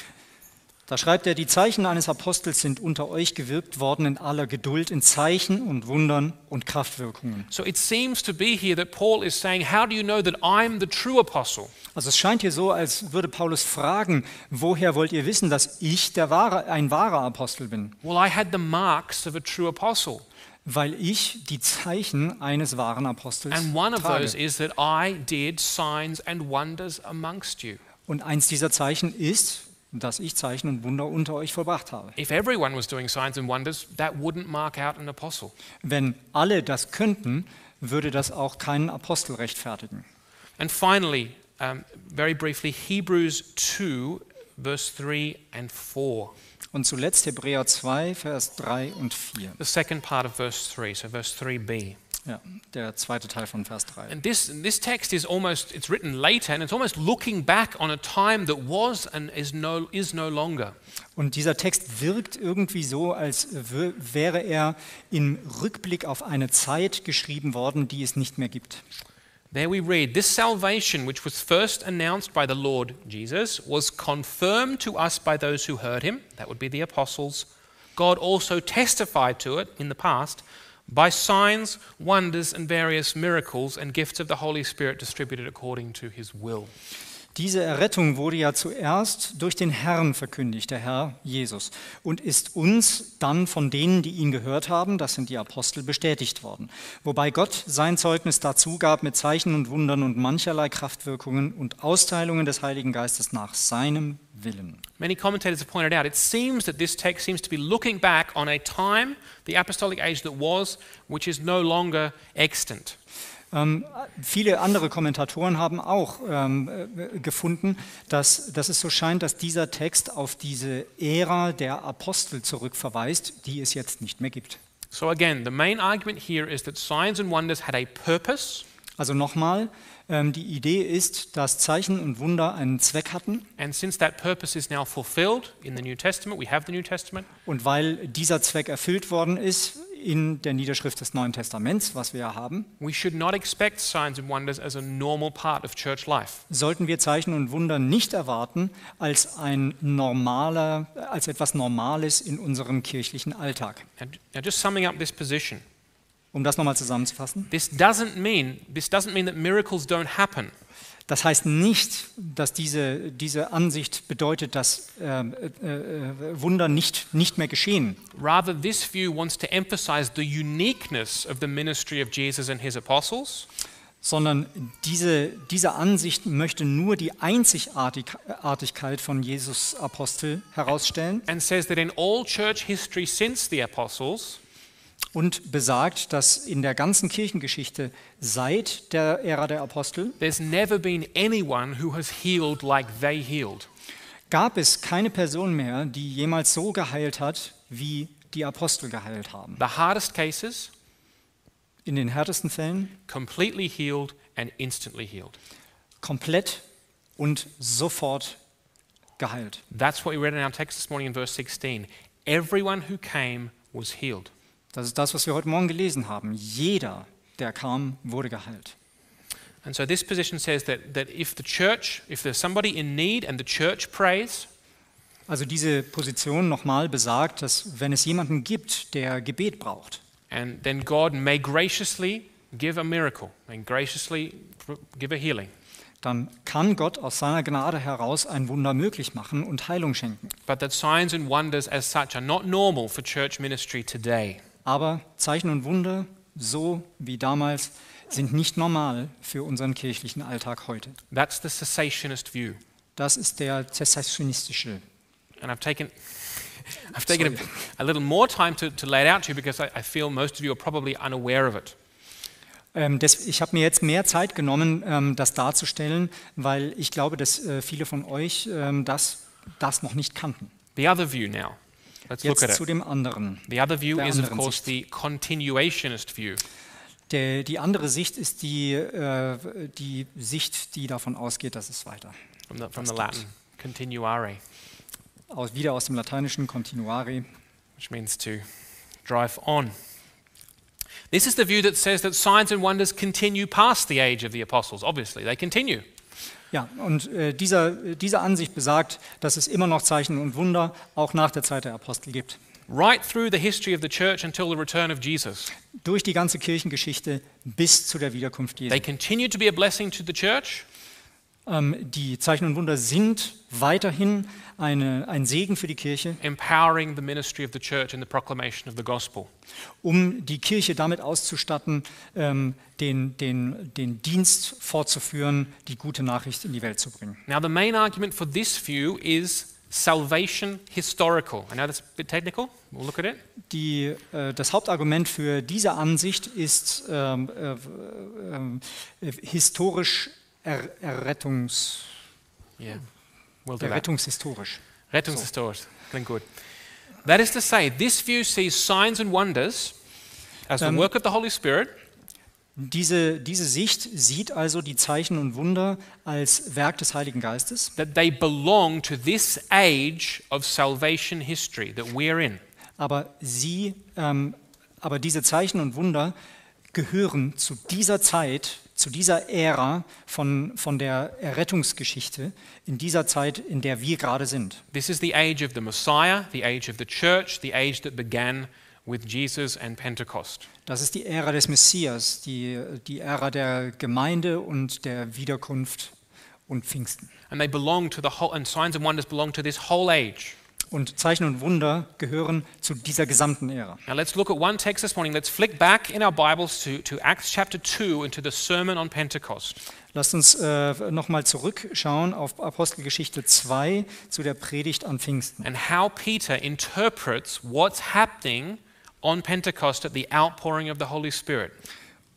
Da schreibt er, die Zeichen eines Apostels sind unter euch gewirkt worden in aller Geduld, in Zeichen und Wundern und Kraftwirkungen. So it seems to be here that Paul is saying, How do you know that I'm the true apostle? Also es scheint hier so, als würde Paulus fragen, woher wollt ihr wissen, dass ich der wahre, ein wahrer Apostel bin? Well, I had the marks of a true apostle. Weil ich die Zeichen eines wahren Apostels And one of trage. those is that I did signs and wonders amongst you. Und eins dieser Zeichen ist, dass ich Zeichen und Wunder unter euch vollbracht habe. If everyone was doing signs and wonders, that wouldn't mark out an apostle. Wenn alle das könnten, würde das auch keinen Apostel rechtfertigen. And finally, um, very briefly, Hebrews 2, verse 3 and 4. Und zuletzt Hebräer 2, Vers 3 und 4. The second part of verse 3, so verse 3b. Ja, der zweite Teil von Vers 3. And this, this text is almost, it's written later, and it's almost looking back on a time that was and is no, is no longer. Und dieser Text wirkt irgendwie so, als wäre er im Rückblick auf eine Zeit geschrieben worden, die es nicht mehr gibt. There we read, This salvation, which was first announced by the Lord Jesus, was confirmed to us by those who heard him, that would be the apostles. God also testified to it in the past by signs, wonders, and various miracles and gifts of the Holy Spirit distributed according to his will. Diese Errettung wurde ja zuerst durch den Herrn verkündigt, der Herr Jesus, und ist uns dann von denen, die ihn gehört haben, das sind die Apostel, bestätigt worden. Wobei Gott sein Zeugnis dazu gab mit Zeichen und Wundern und mancherlei Kraftwirkungen und Austeilungen des Heiligen Geistes nach seinem Willen. Many commentators have pointed out it seems that this text seems to be looking back on a time, the apostolic age that was, which is no longer extant. Ähm, viele andere Kommentatoren haben auch ähm, äh, gefunden, dass, dass es so scheint, dass dieser Text auf diese Ära der Apostel zurückverweist, die es jetzt nicht mehr gibt. So, again, the main argument here is that signs and wonders had a purpose, Also nochmal, ähm, die Idee ist, dass Zeichen und Wunder einen Zweck hatten and since that purpose is now fulfilled in the New Testament, we have the New Testament, und weil dieser Zweck erfüllt worden ist in der Niederschrift des Neuen Testaments, was wir ja haben, we should not expect signs and wonders as a normal part of church life. sollten wir Zeichen und Wunder nicht erwarten als ein normaler, als etwas Normales in unserem kirchlichen Alltag. Now, now just summing up this position, Um das nochmal zusammenzufassen. this doesn't mean this doesn't mean that miracles don't happen. Das heißt nicht, dass diese, diese Ansicht bedeutet, dass äh, äh, Wunder nicht, nicht mehr geschehen. Rather, this view wants to emphasize the uniqueness of the ministry of Jesus and his apostles, sondern diese, diese Ansicht möchte nur die Einzigartigkeit von Jesus Apostel herausstellen and says that in all church history since the apostles, und besagt, dass in der ganzen Kirchengeschichte seit der Ära der Apostel there's never been anyone who has healed like they healed. gab es keine Person mehr, die jemals so geheilt hat, wie die Apostel geheilt haben. The hardest cases, In den härtesten Fällen completely healed and instantly healed. komplett und sofort geheilt. That's what we read in our text this morning in verse 16. Everyone who came was healed. Das ist das, was wir heute Morgen gelesen haben. Jeder, der kam, wurde geheilt. And so this position says that, that if the church, if there's somebody in need and the church prays, Also diese Position nochmal besagt, dass wenn es jemanden gibt, der Gebet braucht, and then God may graciously give a miracle, may graciously give a healing. dann kann Gott aus seiner Gnade heraus ein Wunder möglich machen und Heilung schenken. But that signs and wonders as such are not normal for church ministry today. Aber Zeichen und Wunder, so wie damals, sind nicht normal für unseren kirchlichen Alltag heute. That's the cessationist view. Das ist der zessationistische. And I've taken, *laughs* I've taken a, a little more time to, to lay it out to you because I, I feel most of you are probably unaware of it. Ähm, ich habe mir jetzt mehr Zeit genommen, ähm, das darzustellen, weil ich glaube, dass äh, viele von euch ähm, das, das noch nicht kannten. The other view now. Let's look Jetzt at zu it. dem anderen. The other view der is, of anderen course, Sicht. the continuationist view. Der, die andere Sicht ist die, äh, die Sicht, die davon ausgeht, dass es weiter. From the, from Das the. Latin, continuare, Aus, wieder aus dem Lateinischen continuare. which means to drive on. This is the view that says that signs and wonders continue past the age of the apostles. Obviously, they continue. Ja, und äh, dieser, diese Ansicht besagt, dass es immer noch Zeichen und Wunder auch nach der Zeit der Apostel gibt. Right through the history of the church until the return of Jesus. Durch die ganze Kirchengeschichte bis zu der Wiederkunft Jesu. They continue to be a blessing to the church, die Zeichen und Wunder sind weiterhin eine, ein Segen für die Kirche, empowering the ministry of the church in the proclamation of the gospel. um die Kirche damit auszustatten, ähm, den, den, den Dienst fortzuführen, die gute Nachricht in die Welt zu bringen. Now, the main argument for this view is salvation historical. I know that's a bit technical. We'll look at it. Die, äh, das Hauptargument für diese Ansicht ist ähm, äh, ähm, äh, historisch er, errettungs, Yeah, we'll errettungshistorisch. Rettungshistorisch. Klingt gut. That is to say, this view sees signs and wonders as the Ähm, work of the Holy Spirit Diese, diese Sicht sieht also die Zeichen und Wunder als Werk des Heiligen Geistes, that they belong to this age of salvation history that we're in. aber sie, ähm, aber diese Zeichen und Wunder gehören zu dieser Zeit, zu dieser Ära von, von der Errettungsgeschichte, in dieser Zeit, in der wir gerade sind. This is the age of the Messiah, the age of the church, the age that began with Jesus and Pentecost. Das ist die Ära des Messias, die, die Ära der Gemeinde und der Wiederkunft und Pfingsten. And they belong to the whole, and signs and wonders belong to this whole age. Und Zeichen und Wunder gehören zu dieser gesamten Ära. Now let's look at one text this morning. Let's flick back in our Bibles to, to Acts chapter 2 and to the Sermon on Pentecost. Lasst uns äh, nochmal zurückschauen auf Apostelgeschichte 2 zu der Predigt an Pfingsten. and how Peter interprets what's happening on Pentecost at the outpouring of the Holy Spirit.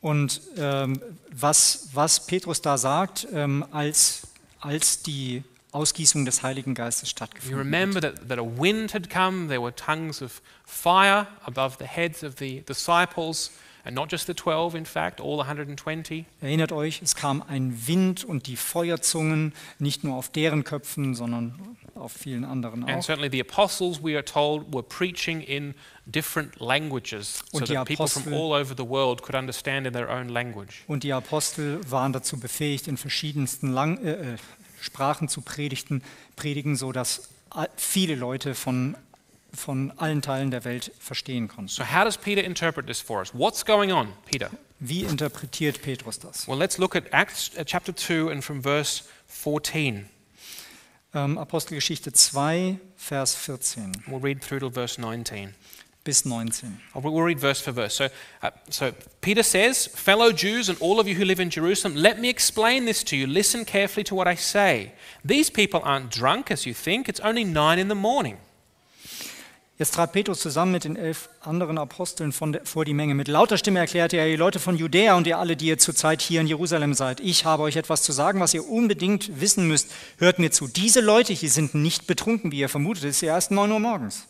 Und ähm, was, was Petrus da sagt, ähm, als, als die Ausgießung des Heiligen Geistes You stattgefunden hat. remember that, that a wind had come, there were tongues of fire above the heads of the disciples, and not just the 12, in fact, all 120. Erinnert euch, es kam ein Wind und die Feuerzungen, nicht nur auf deren Köpfen, sondern auf vielen anderen And auch. certainly the apostles, we are told, were preaching in different languages so that people from Apostel- all over the world could understand in their own language. Und die Apostel waren dazu befähigt, in verschiedensten Lang äh, äh, Sprachen zu predigten, predigen, sodass viele Leute von, von allen Teilen der Welt verstehen konnten. So, how does Peter interpret this for us? What's going on, Peter? Wie interpretiert Petrus das? Well, let's look at Acts uh, chapter 2 and from verse 14. Ähm, Apostelgeschichte 2, Vers 14 We'll read through to verse 19. bis 19. Oh, We'll read verse for verse. So, uh, so Peter says, Fellow Jews and all of you who live in Jerusalem, let me explain this to you. Listen carefully to what I say. These people aren't drunk as you think, it's only nine in the morning. Jetzt trat Petrus zusammen mit den elf anderen Aposteln der, vor die Menge. Mit lauter Stimme erklärte er, ihr Leute von Judäa und ihr alle, die ihr zurzeit hier in Jerusalem seid, ich habe euch etwas zu sagen, was ihr unbedingt wissen müsst. Hört mir zu. Diese Leute hier sind nicht betrunken, wie ihr vermutet. Es ist ja erst 9 Uhr morgens.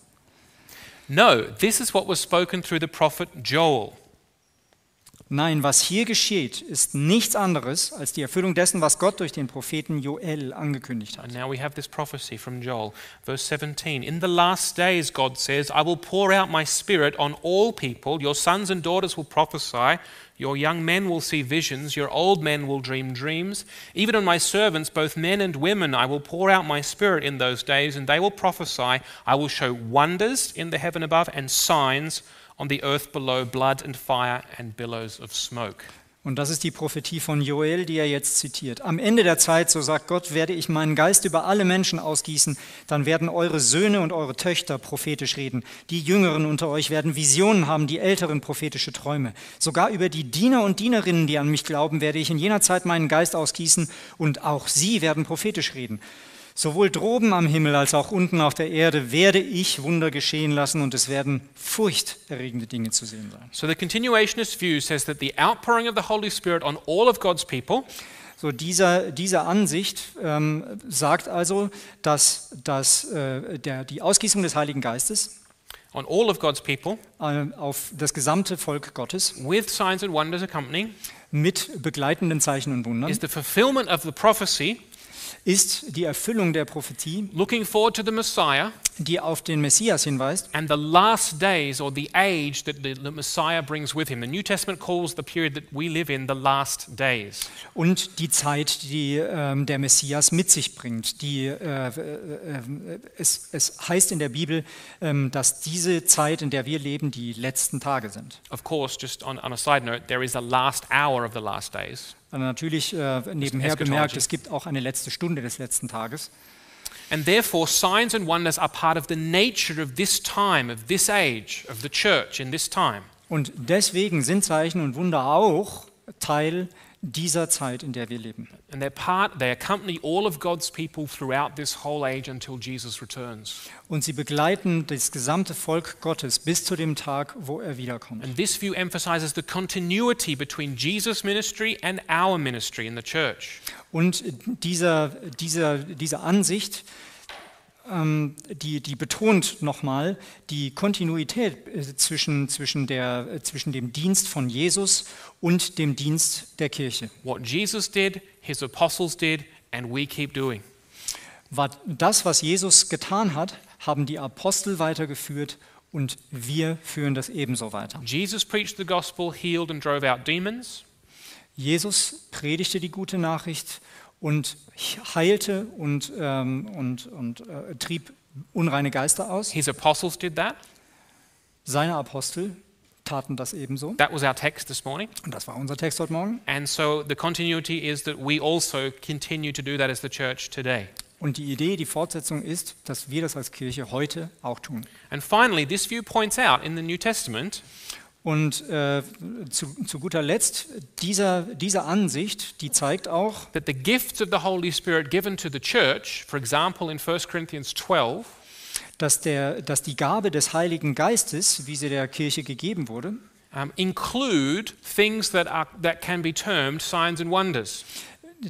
No, this is what was spoken through the prophet Joel. Nein, was hier geschieht, ist nichts anderes als die Erfüllung dessen, was Gott durch den Propheten Joel angekündigt hat. And now we have this prophecy from Joel, verse 17. In the last days, God says, I will pour out my spirit on all people. Your sons and daughters will prophesy. Your young men will see visions. Your old men will dream dreams. Even on my servants, both men and women, I will pour out my spirit in those days, and they will prophesy. I will show wonders in the heaven above and signs on the earth below blood and fire and billows of smoke. Und das ist die Prophetie von Joel, die er jetzt zitiert. Am Ende der Zeit, so sagt Gott, werde ich meinen Geist über alle Menschen ausgießen. Dann werden eure Söhne und eure Töchter prophetisch reden. Die Jüngeren unter euch werden Visionen haben, die Älteren prophetische Träume. Sogar über die Diener und Dienerinnen, die an mich glauben, werde ich in jener Zeit meinen Geist ausgießen und auch sie werden prophetisch reden. Sowohl droben am Himmel als auch unten auf der Erde werde ich Wunder geschehen lassen und es werden furchterregende Dinge zu sehen sein. So the continuationist view says that the outpouring of the Holy Spirit on all of God's people So dieser, diese Ansicht ähm, sagt also, dass, dass äh, der, die Ausgießung des Heiligen Geistes on all of God's people äh, auf das gesamte Volk Gottes with signs and wonders accompanying mit begleitenden Zeichen und Wundern is the fulfillment of the prophecy ist die Erfüllung der Prophetie, looking forward to the Messiah die auf den Messias hinweist and the last days or the age that the, the Messiah brings with him. The New Testament calls the period that we live in the last days. und die Zeit, die ähm, der Messias mit sich bringt. Die, äh, äh, äh, es, es heißt in der Bibel, ähm, dass diese Zeit, in der wir leben, die letzten Tage sind. Of course, just on, on a side note, there is a last hour of the last days. Aber natürlich äh, nebenher bemerkt, es gibt auch eine letzte Stunde des letzten Tages. And therefore, signs and wonders are part of the nature of this time, of this age, of the church in this time. Und deswegen sind Zeichen und Wunder auch Teil dieser Zeit, in der wir leben. And they're part, they accompany all of God's people throughout this whole age until Jesus returns. Und sie begleiten das gesamte Volk Gottes bis zu dem Tag, wo er wiederkommt. And this view emphasizes the continuity between Jesus' ministry and our ministry in the church. Und dieser, dieser, diese Ansicht, die, die betont nochmal die Kontinuität äh, zwischen, zwischen, der, äh, zwischen dem Dienst von Jesus und dem Dienst der Kirche. What Jesus did, his apostles did, and we keep doing. Das, was Jesus getan hat, haben die Apostel weitergeführt und wir führen das ebenso weiter. Jesus preached the gospel, healed and drove out demons. Jesus predigte die gute Nachricht und heilte und, ähm, und, und äh, trieb unreine Geister aus. His apostles did that. Seine Apostel taten das ebenso. That was our text this morning. Und das war unser Text heute Morgen. And so the continuity is that we also continue to do that as the church today. Und die Idee, die Fortsetzung ist, dass wir das als Kirche heute auch tun. And finally, this view points out in the New Testament Und äh, zu, zu guter Letzt, dieser, diese Ansicht, die zeigt auch, that the gifts of the Holy Spirit given to the church, for example in 1 Corinthians 12, dass, der, dass die Gabe des Heiligen Geistes, wie sie der Kirche gegeben wurde, um, include things that, are, that can be termed signs and wonders.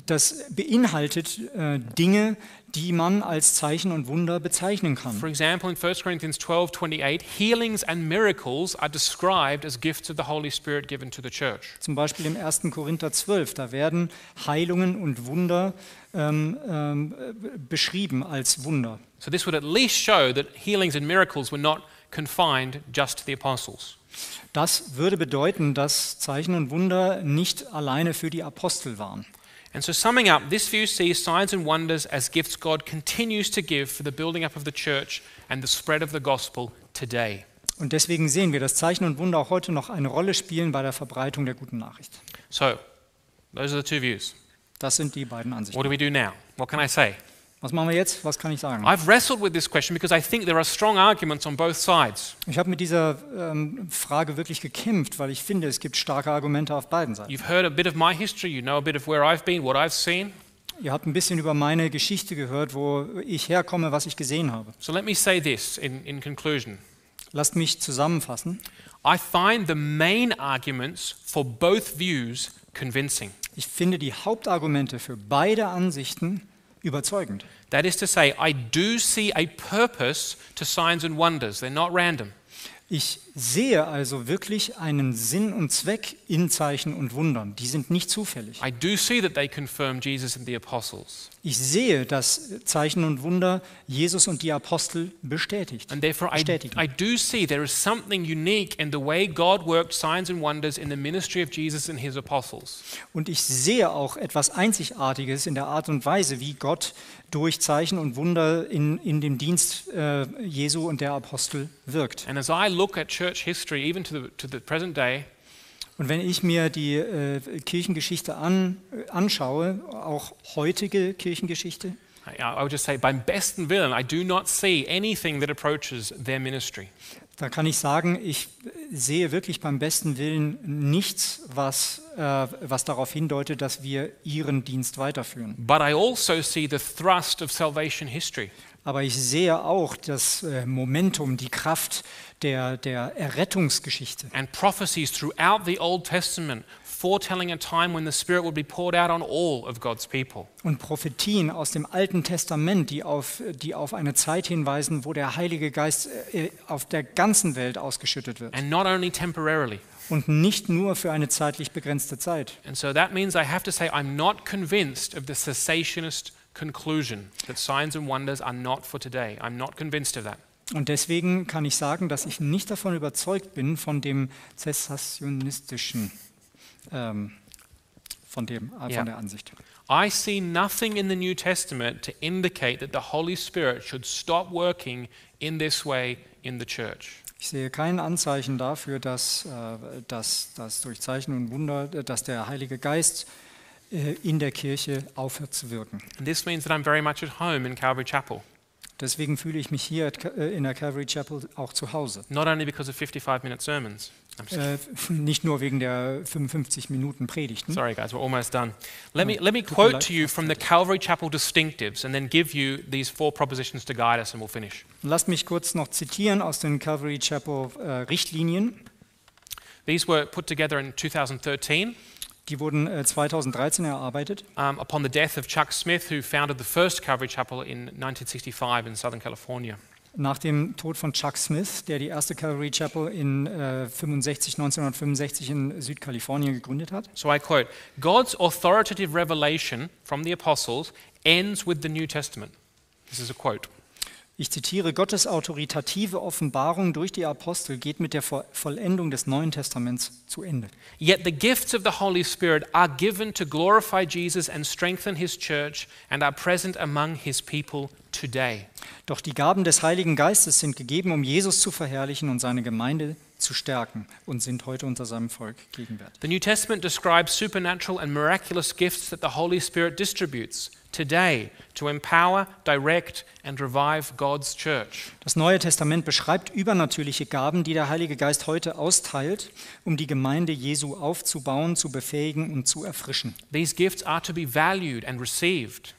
Das beinhaltet äh, Dinge, die man als Zeichen und Wunder bezeichnen kann. For example, in 1 Corinthians 12 28, healings and miracles are described as gifts of the Holy Spirit given to the church. Zum Beispiel im 1. Korinther 12, da werden Heilungen und Wunder ähm, ähm, äh, beschrieben als Wunder. So, this would at least show that healings and miracles were not confined just to the apostles. Das würde bedeuten, dass Zeichen und Wunder nicht alleine für die Apostel waren. And so, summing up, this view sees signs and wonders as gifts God continues to give for the building up of the church and the spread of the gospel today. Und deswegen sehen wir, dass Zeichen und Wunder auch heute noch eine Rolle spielen bei der Verbreitung der guten Nachricht. So, those are the two views. Das sind die beiden What Ansichten. do we do now? What can I say? Was machen wir jetzt? Was kann ich sagen? I've wrestled with this question because I think there are strong arguments on both sides. Ich habe mit dieser ähm, Frage wirklich gekämpft, weil ich finde, es gibt starke Argumente auf beiden Seiten. You've heard a bit of my history, you know a bit of where I've been, what I've seen. Ihr habt ein bisschen über meine Geschichte gehört, wo ich herkomme, was ich gesehen habe. So let me say this in, in conclusion. Lasst mich zusammenfassen. I find the main arguments for both views convincing. Ich finde die Hauptargumente für beide Ansichten überzeugend. That is to say, I do see a purpose to signs and wonders, they're not random. Ich sehe also wirklich einen Sinn und Zweck in Zeichen und Wundern. Die sind nicht zufällig. I do see that they confirm Jesus and the apostles. Ich sehe, dass Zeichen und Wunder Jesus und die Apostel bestätigt. And therefore, I. I do see there is something unique in the way God worked signs and wonders in the ministry of Jesus and his apostles. Und ich sehe auch etwas Einzigartiges in der Art und Weise, wie Gott durch Zeichen und Wunder in, in dem Dienst äh, Jesu und der Apostel wirkt. And as I look at church history, even to the, to the present day, Und wenn ich mir die äh, Kirchengeschichte an, äh, anschaue, auch heutige Kirchengeschichte, I, would just say, beim besten Willen, I do not see anything that approaches their ministry. da kann ich sagen, ich sehe wirklich beim besten Willen nichts, was, äh, was darauf hindeutet, dass wir ihren Dienst weiterführen. But I also see the thrust of salvation history. Aber ich sehe auch das äh, Momentum, die Kraft der, der Errettungsgeschichte. and prophecies throughout the Old Testament foretelling a time when the Spirit would be poured out on all of God's people. Und Prophetien aus dem Alten Testament, die auf, die auf eine Zeit hinweisen, wo der Heilige Geist äh, auf der ganzen Welt ausgeschüttet wird. And not only temporarily. Und nicht nur für eine zeitlich begrenzte Zeit. And so that means I have to say I'm not convinced of the cessationist conclusion that signs and wonders are not for today. I'm not convinced of that. Und deswegen kann ich sagen, dass ich nicht davon überzeugt bin, von dem zessationistischen, ähm, von, dem, äh, von der Ansicht. I see nothing in the New Testament to indicate that the Holy Spirit should stop working in this way in the church. Ich sehe kein Anzeichen dafür, dass, äh, dass, dass durch Zeichen und Wunder, äh, dass der Heilige Geist in der Kirche aufhört zu wirken. And this means that I'm very much at home in Calvary Chapel, Deswegen fühle ich mich hier äh, in der Calvary Chapel auch zu Hause. not only because of 55 minute sermons. Äh, *laughs* nicht nur wegen der 55 Minuten Predigten. Sorry, guys, we're almost done. Let me, let me quote to you from the Calvary Chapel distinctives and then give you these four propositions to guide us and we'll finish. Lasst mich kurz noch zitieren aus den Calvary Chapel äh, Richtlinien. These were put together in 2013 Die wurden äh, 2013 erarbeitet. um, upon the death of Chuck Smith, who founded the first Calvary Chapel in 1965 in Southern California. Nach dem Tod von Chuck Smith, der die erste Calvary Chapel in äh, 65, 1965 in Südkalifornien gegründet hat. So I quote God's authoritative revelation from the apostles ends with the New Testament. This is a quote. Ich zitiere, Gottes autoritative Offenbarung durch die Apostel geht mit der Vo- Vollendung des Neuen Testaments zu Ende. Yet the gifts of the Holy Spirit are given to glorify Jesus and strengthen his church and are present among his people today. Doch die Gaben des Heiligen Geistes sind gegeben, um Jesus zu verherrlichen und seine Gemeinde zu stärken und sind heute unter seinem Volk gegenwärtig. The New Testament describes supernatural and miraculous gifts that the Holy Spirit distributes today to empower, direct, and revive God's church. Das Neue Testament beschreibt übernatürliche Gaben, die der Heilige Geist heute austeilt, um die Gemeinde Jesu aufzubauen, zu befähigen und zu erfrischen. These gifts are to be valued and received,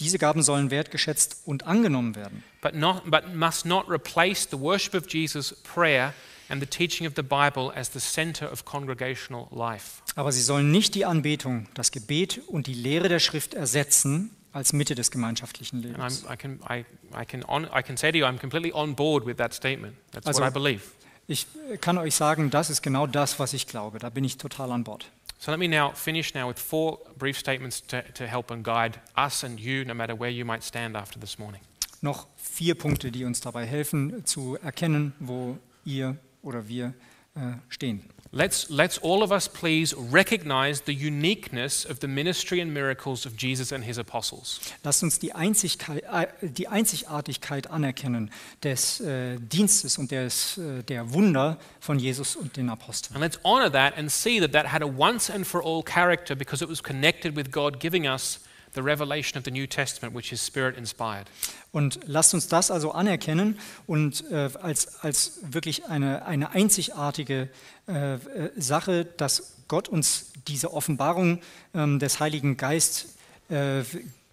Diese Gaben sollen wertgeschätzt und angenommen werden. but, not, but must not replace the worship of Jesus, prayer, and the teaching of the Bible as the center of congregational life. Aber sie sollen nicht die Anbetung, das Gebet und die Lehre der Schrift ersetzen als Mitte des gemeinschaftlichen Lebens. I, can, I, I, can on, I can say to you, I'm completely on board with that statement. That's Also- what I believe. Ich kann euch sagen, das ist genau das, was ich glaube. Da bin ich total an Bord. So let me now finish now with four brief statements to, to help and guide us and you, no matter where you might stand after this morning. Noch vier Punkte, die uns dabei helfen, zu erkennen, wo ihr oder wir äh, stehen. Let's, let's all of us please recognize the uniqueness of the ministry and miracles of Jesus and his apostles. Lasst uns die, äh, die Einzigartigkeit anerkennen des äh, Dienstes und des, äh, der Wunder von Jesus und den Aposteln. And let's honor that and see that that had a once and for all character because it was connected with God giving us the revelation of the New Testament, which is spirit inspired. Und lasst uns das also anerkennen und äh, als, als wirklich eine, eine einzigartige äh, äh, Sache, dass Gott uns diese Offenbarung ähm, des Heiligen Geist äh,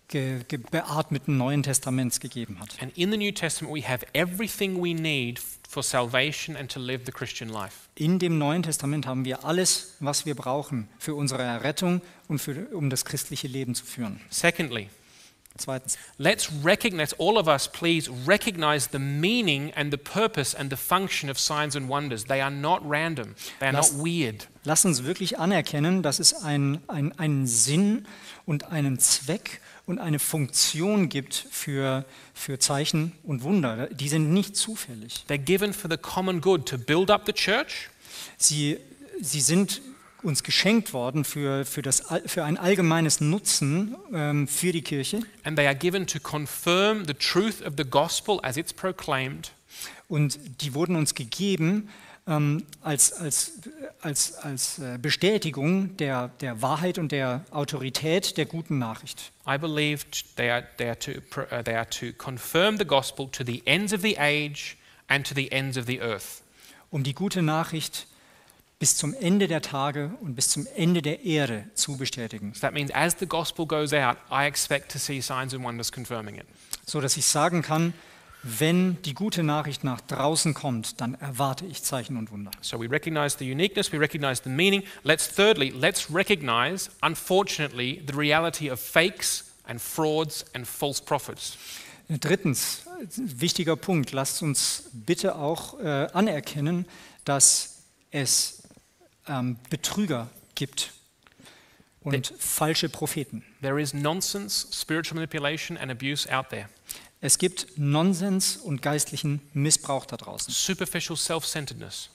ge, ge, beatmeten Neuen Testaments gegeben hat. And in the New Testament, we have everything we need for salvation and to live the Christian life. In dem Neuen Testament haben wir alles, was wir brauchen für unsere Errettung und für, um das christliche Leben zu führen. Secondly, Zweitens, let's recognize, all of us, please recognize the meaning and the purpose and the function of signs and wonders. They are not random, they are not Lass- weird. Lass uns wirklich anerkennen, dass es ein, ein, einen Sinn und einen Zweck und eine Funktion gibt für, für Zeichen und Wunder. Die sind nicht zufällig. They're given for the common good to build up the church, Sie, sie sind uns geschenkt worden für, für, das, für ein allgemeines Nutzen ähm, für die Kirche and they are given to confirm the truth of the gospel as it's proclaimed. und die wurden uns gegeben als, als, als, als äh, Bestätigung der, der Wahrheit und der Autorität der guten Nachricht. I believe they are, they, are to, uh, they are to confirm the gospel to the ends of the age and to the ends of the earth. um die gute Nachricht bis zum Ende der Tage und bis zum Ende der Erde zu bestätigen. So that means as the gospel goes out, I expect to see signs and wonders confirming it. So dass ich sagen kann, wenn die gute Nachricht nach draußen kommt, dann erwarte ich Zeichen und Wunder. So we recognize the uniqueness, we recognize the meaning. Let's thirdly, let's recognize, unfortunately, the reality of fakes and frauds and false prophets. Drittens, wichtiger Punkt, lasst uns bitte auch äh, anerkennen, dass es ähm, Betrüger gibt und falsche Propheten. There is nonsense, spiritual manipulation, and abuse out there. Es gibt Nonsens und geistlichen Missbrauch da draußen. Superficial self centeredness.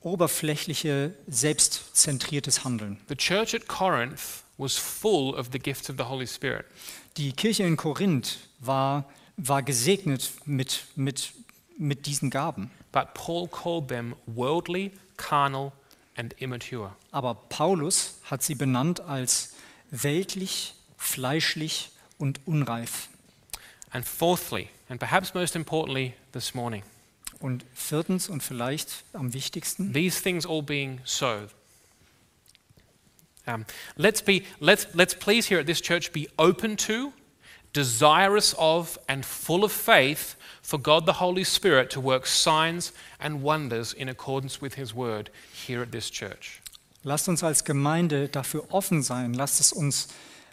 Oberflächliche, selbstzentriertes Handeln. The church at Corinth was full of the gifts of the Holy Spirit. Die Kirche in Korinth war, war gesegnet mit, mit, mit diesen Gaben. But Paul called them worldly, carnal, and immature. Aber Paulus hat sie benannt als weltlich, fleischlich und unreif. And fourthly, and perhaps most importantly this morning, Und viertens und vielleicht am wichtigsten, these things all being so. Um, let's be let's let's please here at this church be open to, desirous of, and full of faith for God the Holy Spirit to work signs and wonders in accordance with His Word here at this church. lasst uns als Gemeinde dafür offen sein, lasst es uns,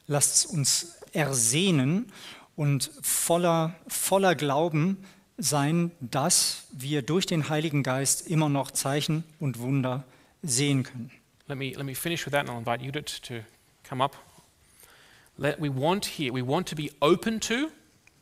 lasst es uns ersehnen und voller, voller Glauben sein, dass wir durch den Heiligen Geist immer noch Zeichen und Wunder sehen können. Let me let me finish with that, and I'll invite Judith to come up. Let, we want here we want to be open to,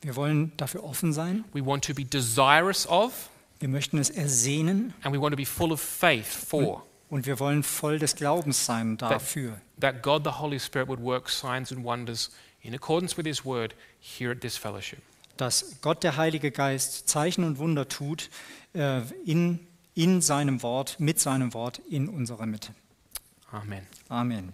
Wir wollen dafür offen sein, we want to be desirous of, wir möchten es ersehnen and we want to be full of faith for. und wir wollen voll des Glaubens sein dafür, that God the Holy Spirit would work signs and wonders in accordance with His word here at this fellowship. dass Gott der Heilige Geist Zeichen und Wunder tut äh, in, in seinem Wort, mit seinem Wort in unserer Mitte. Amen. Amen.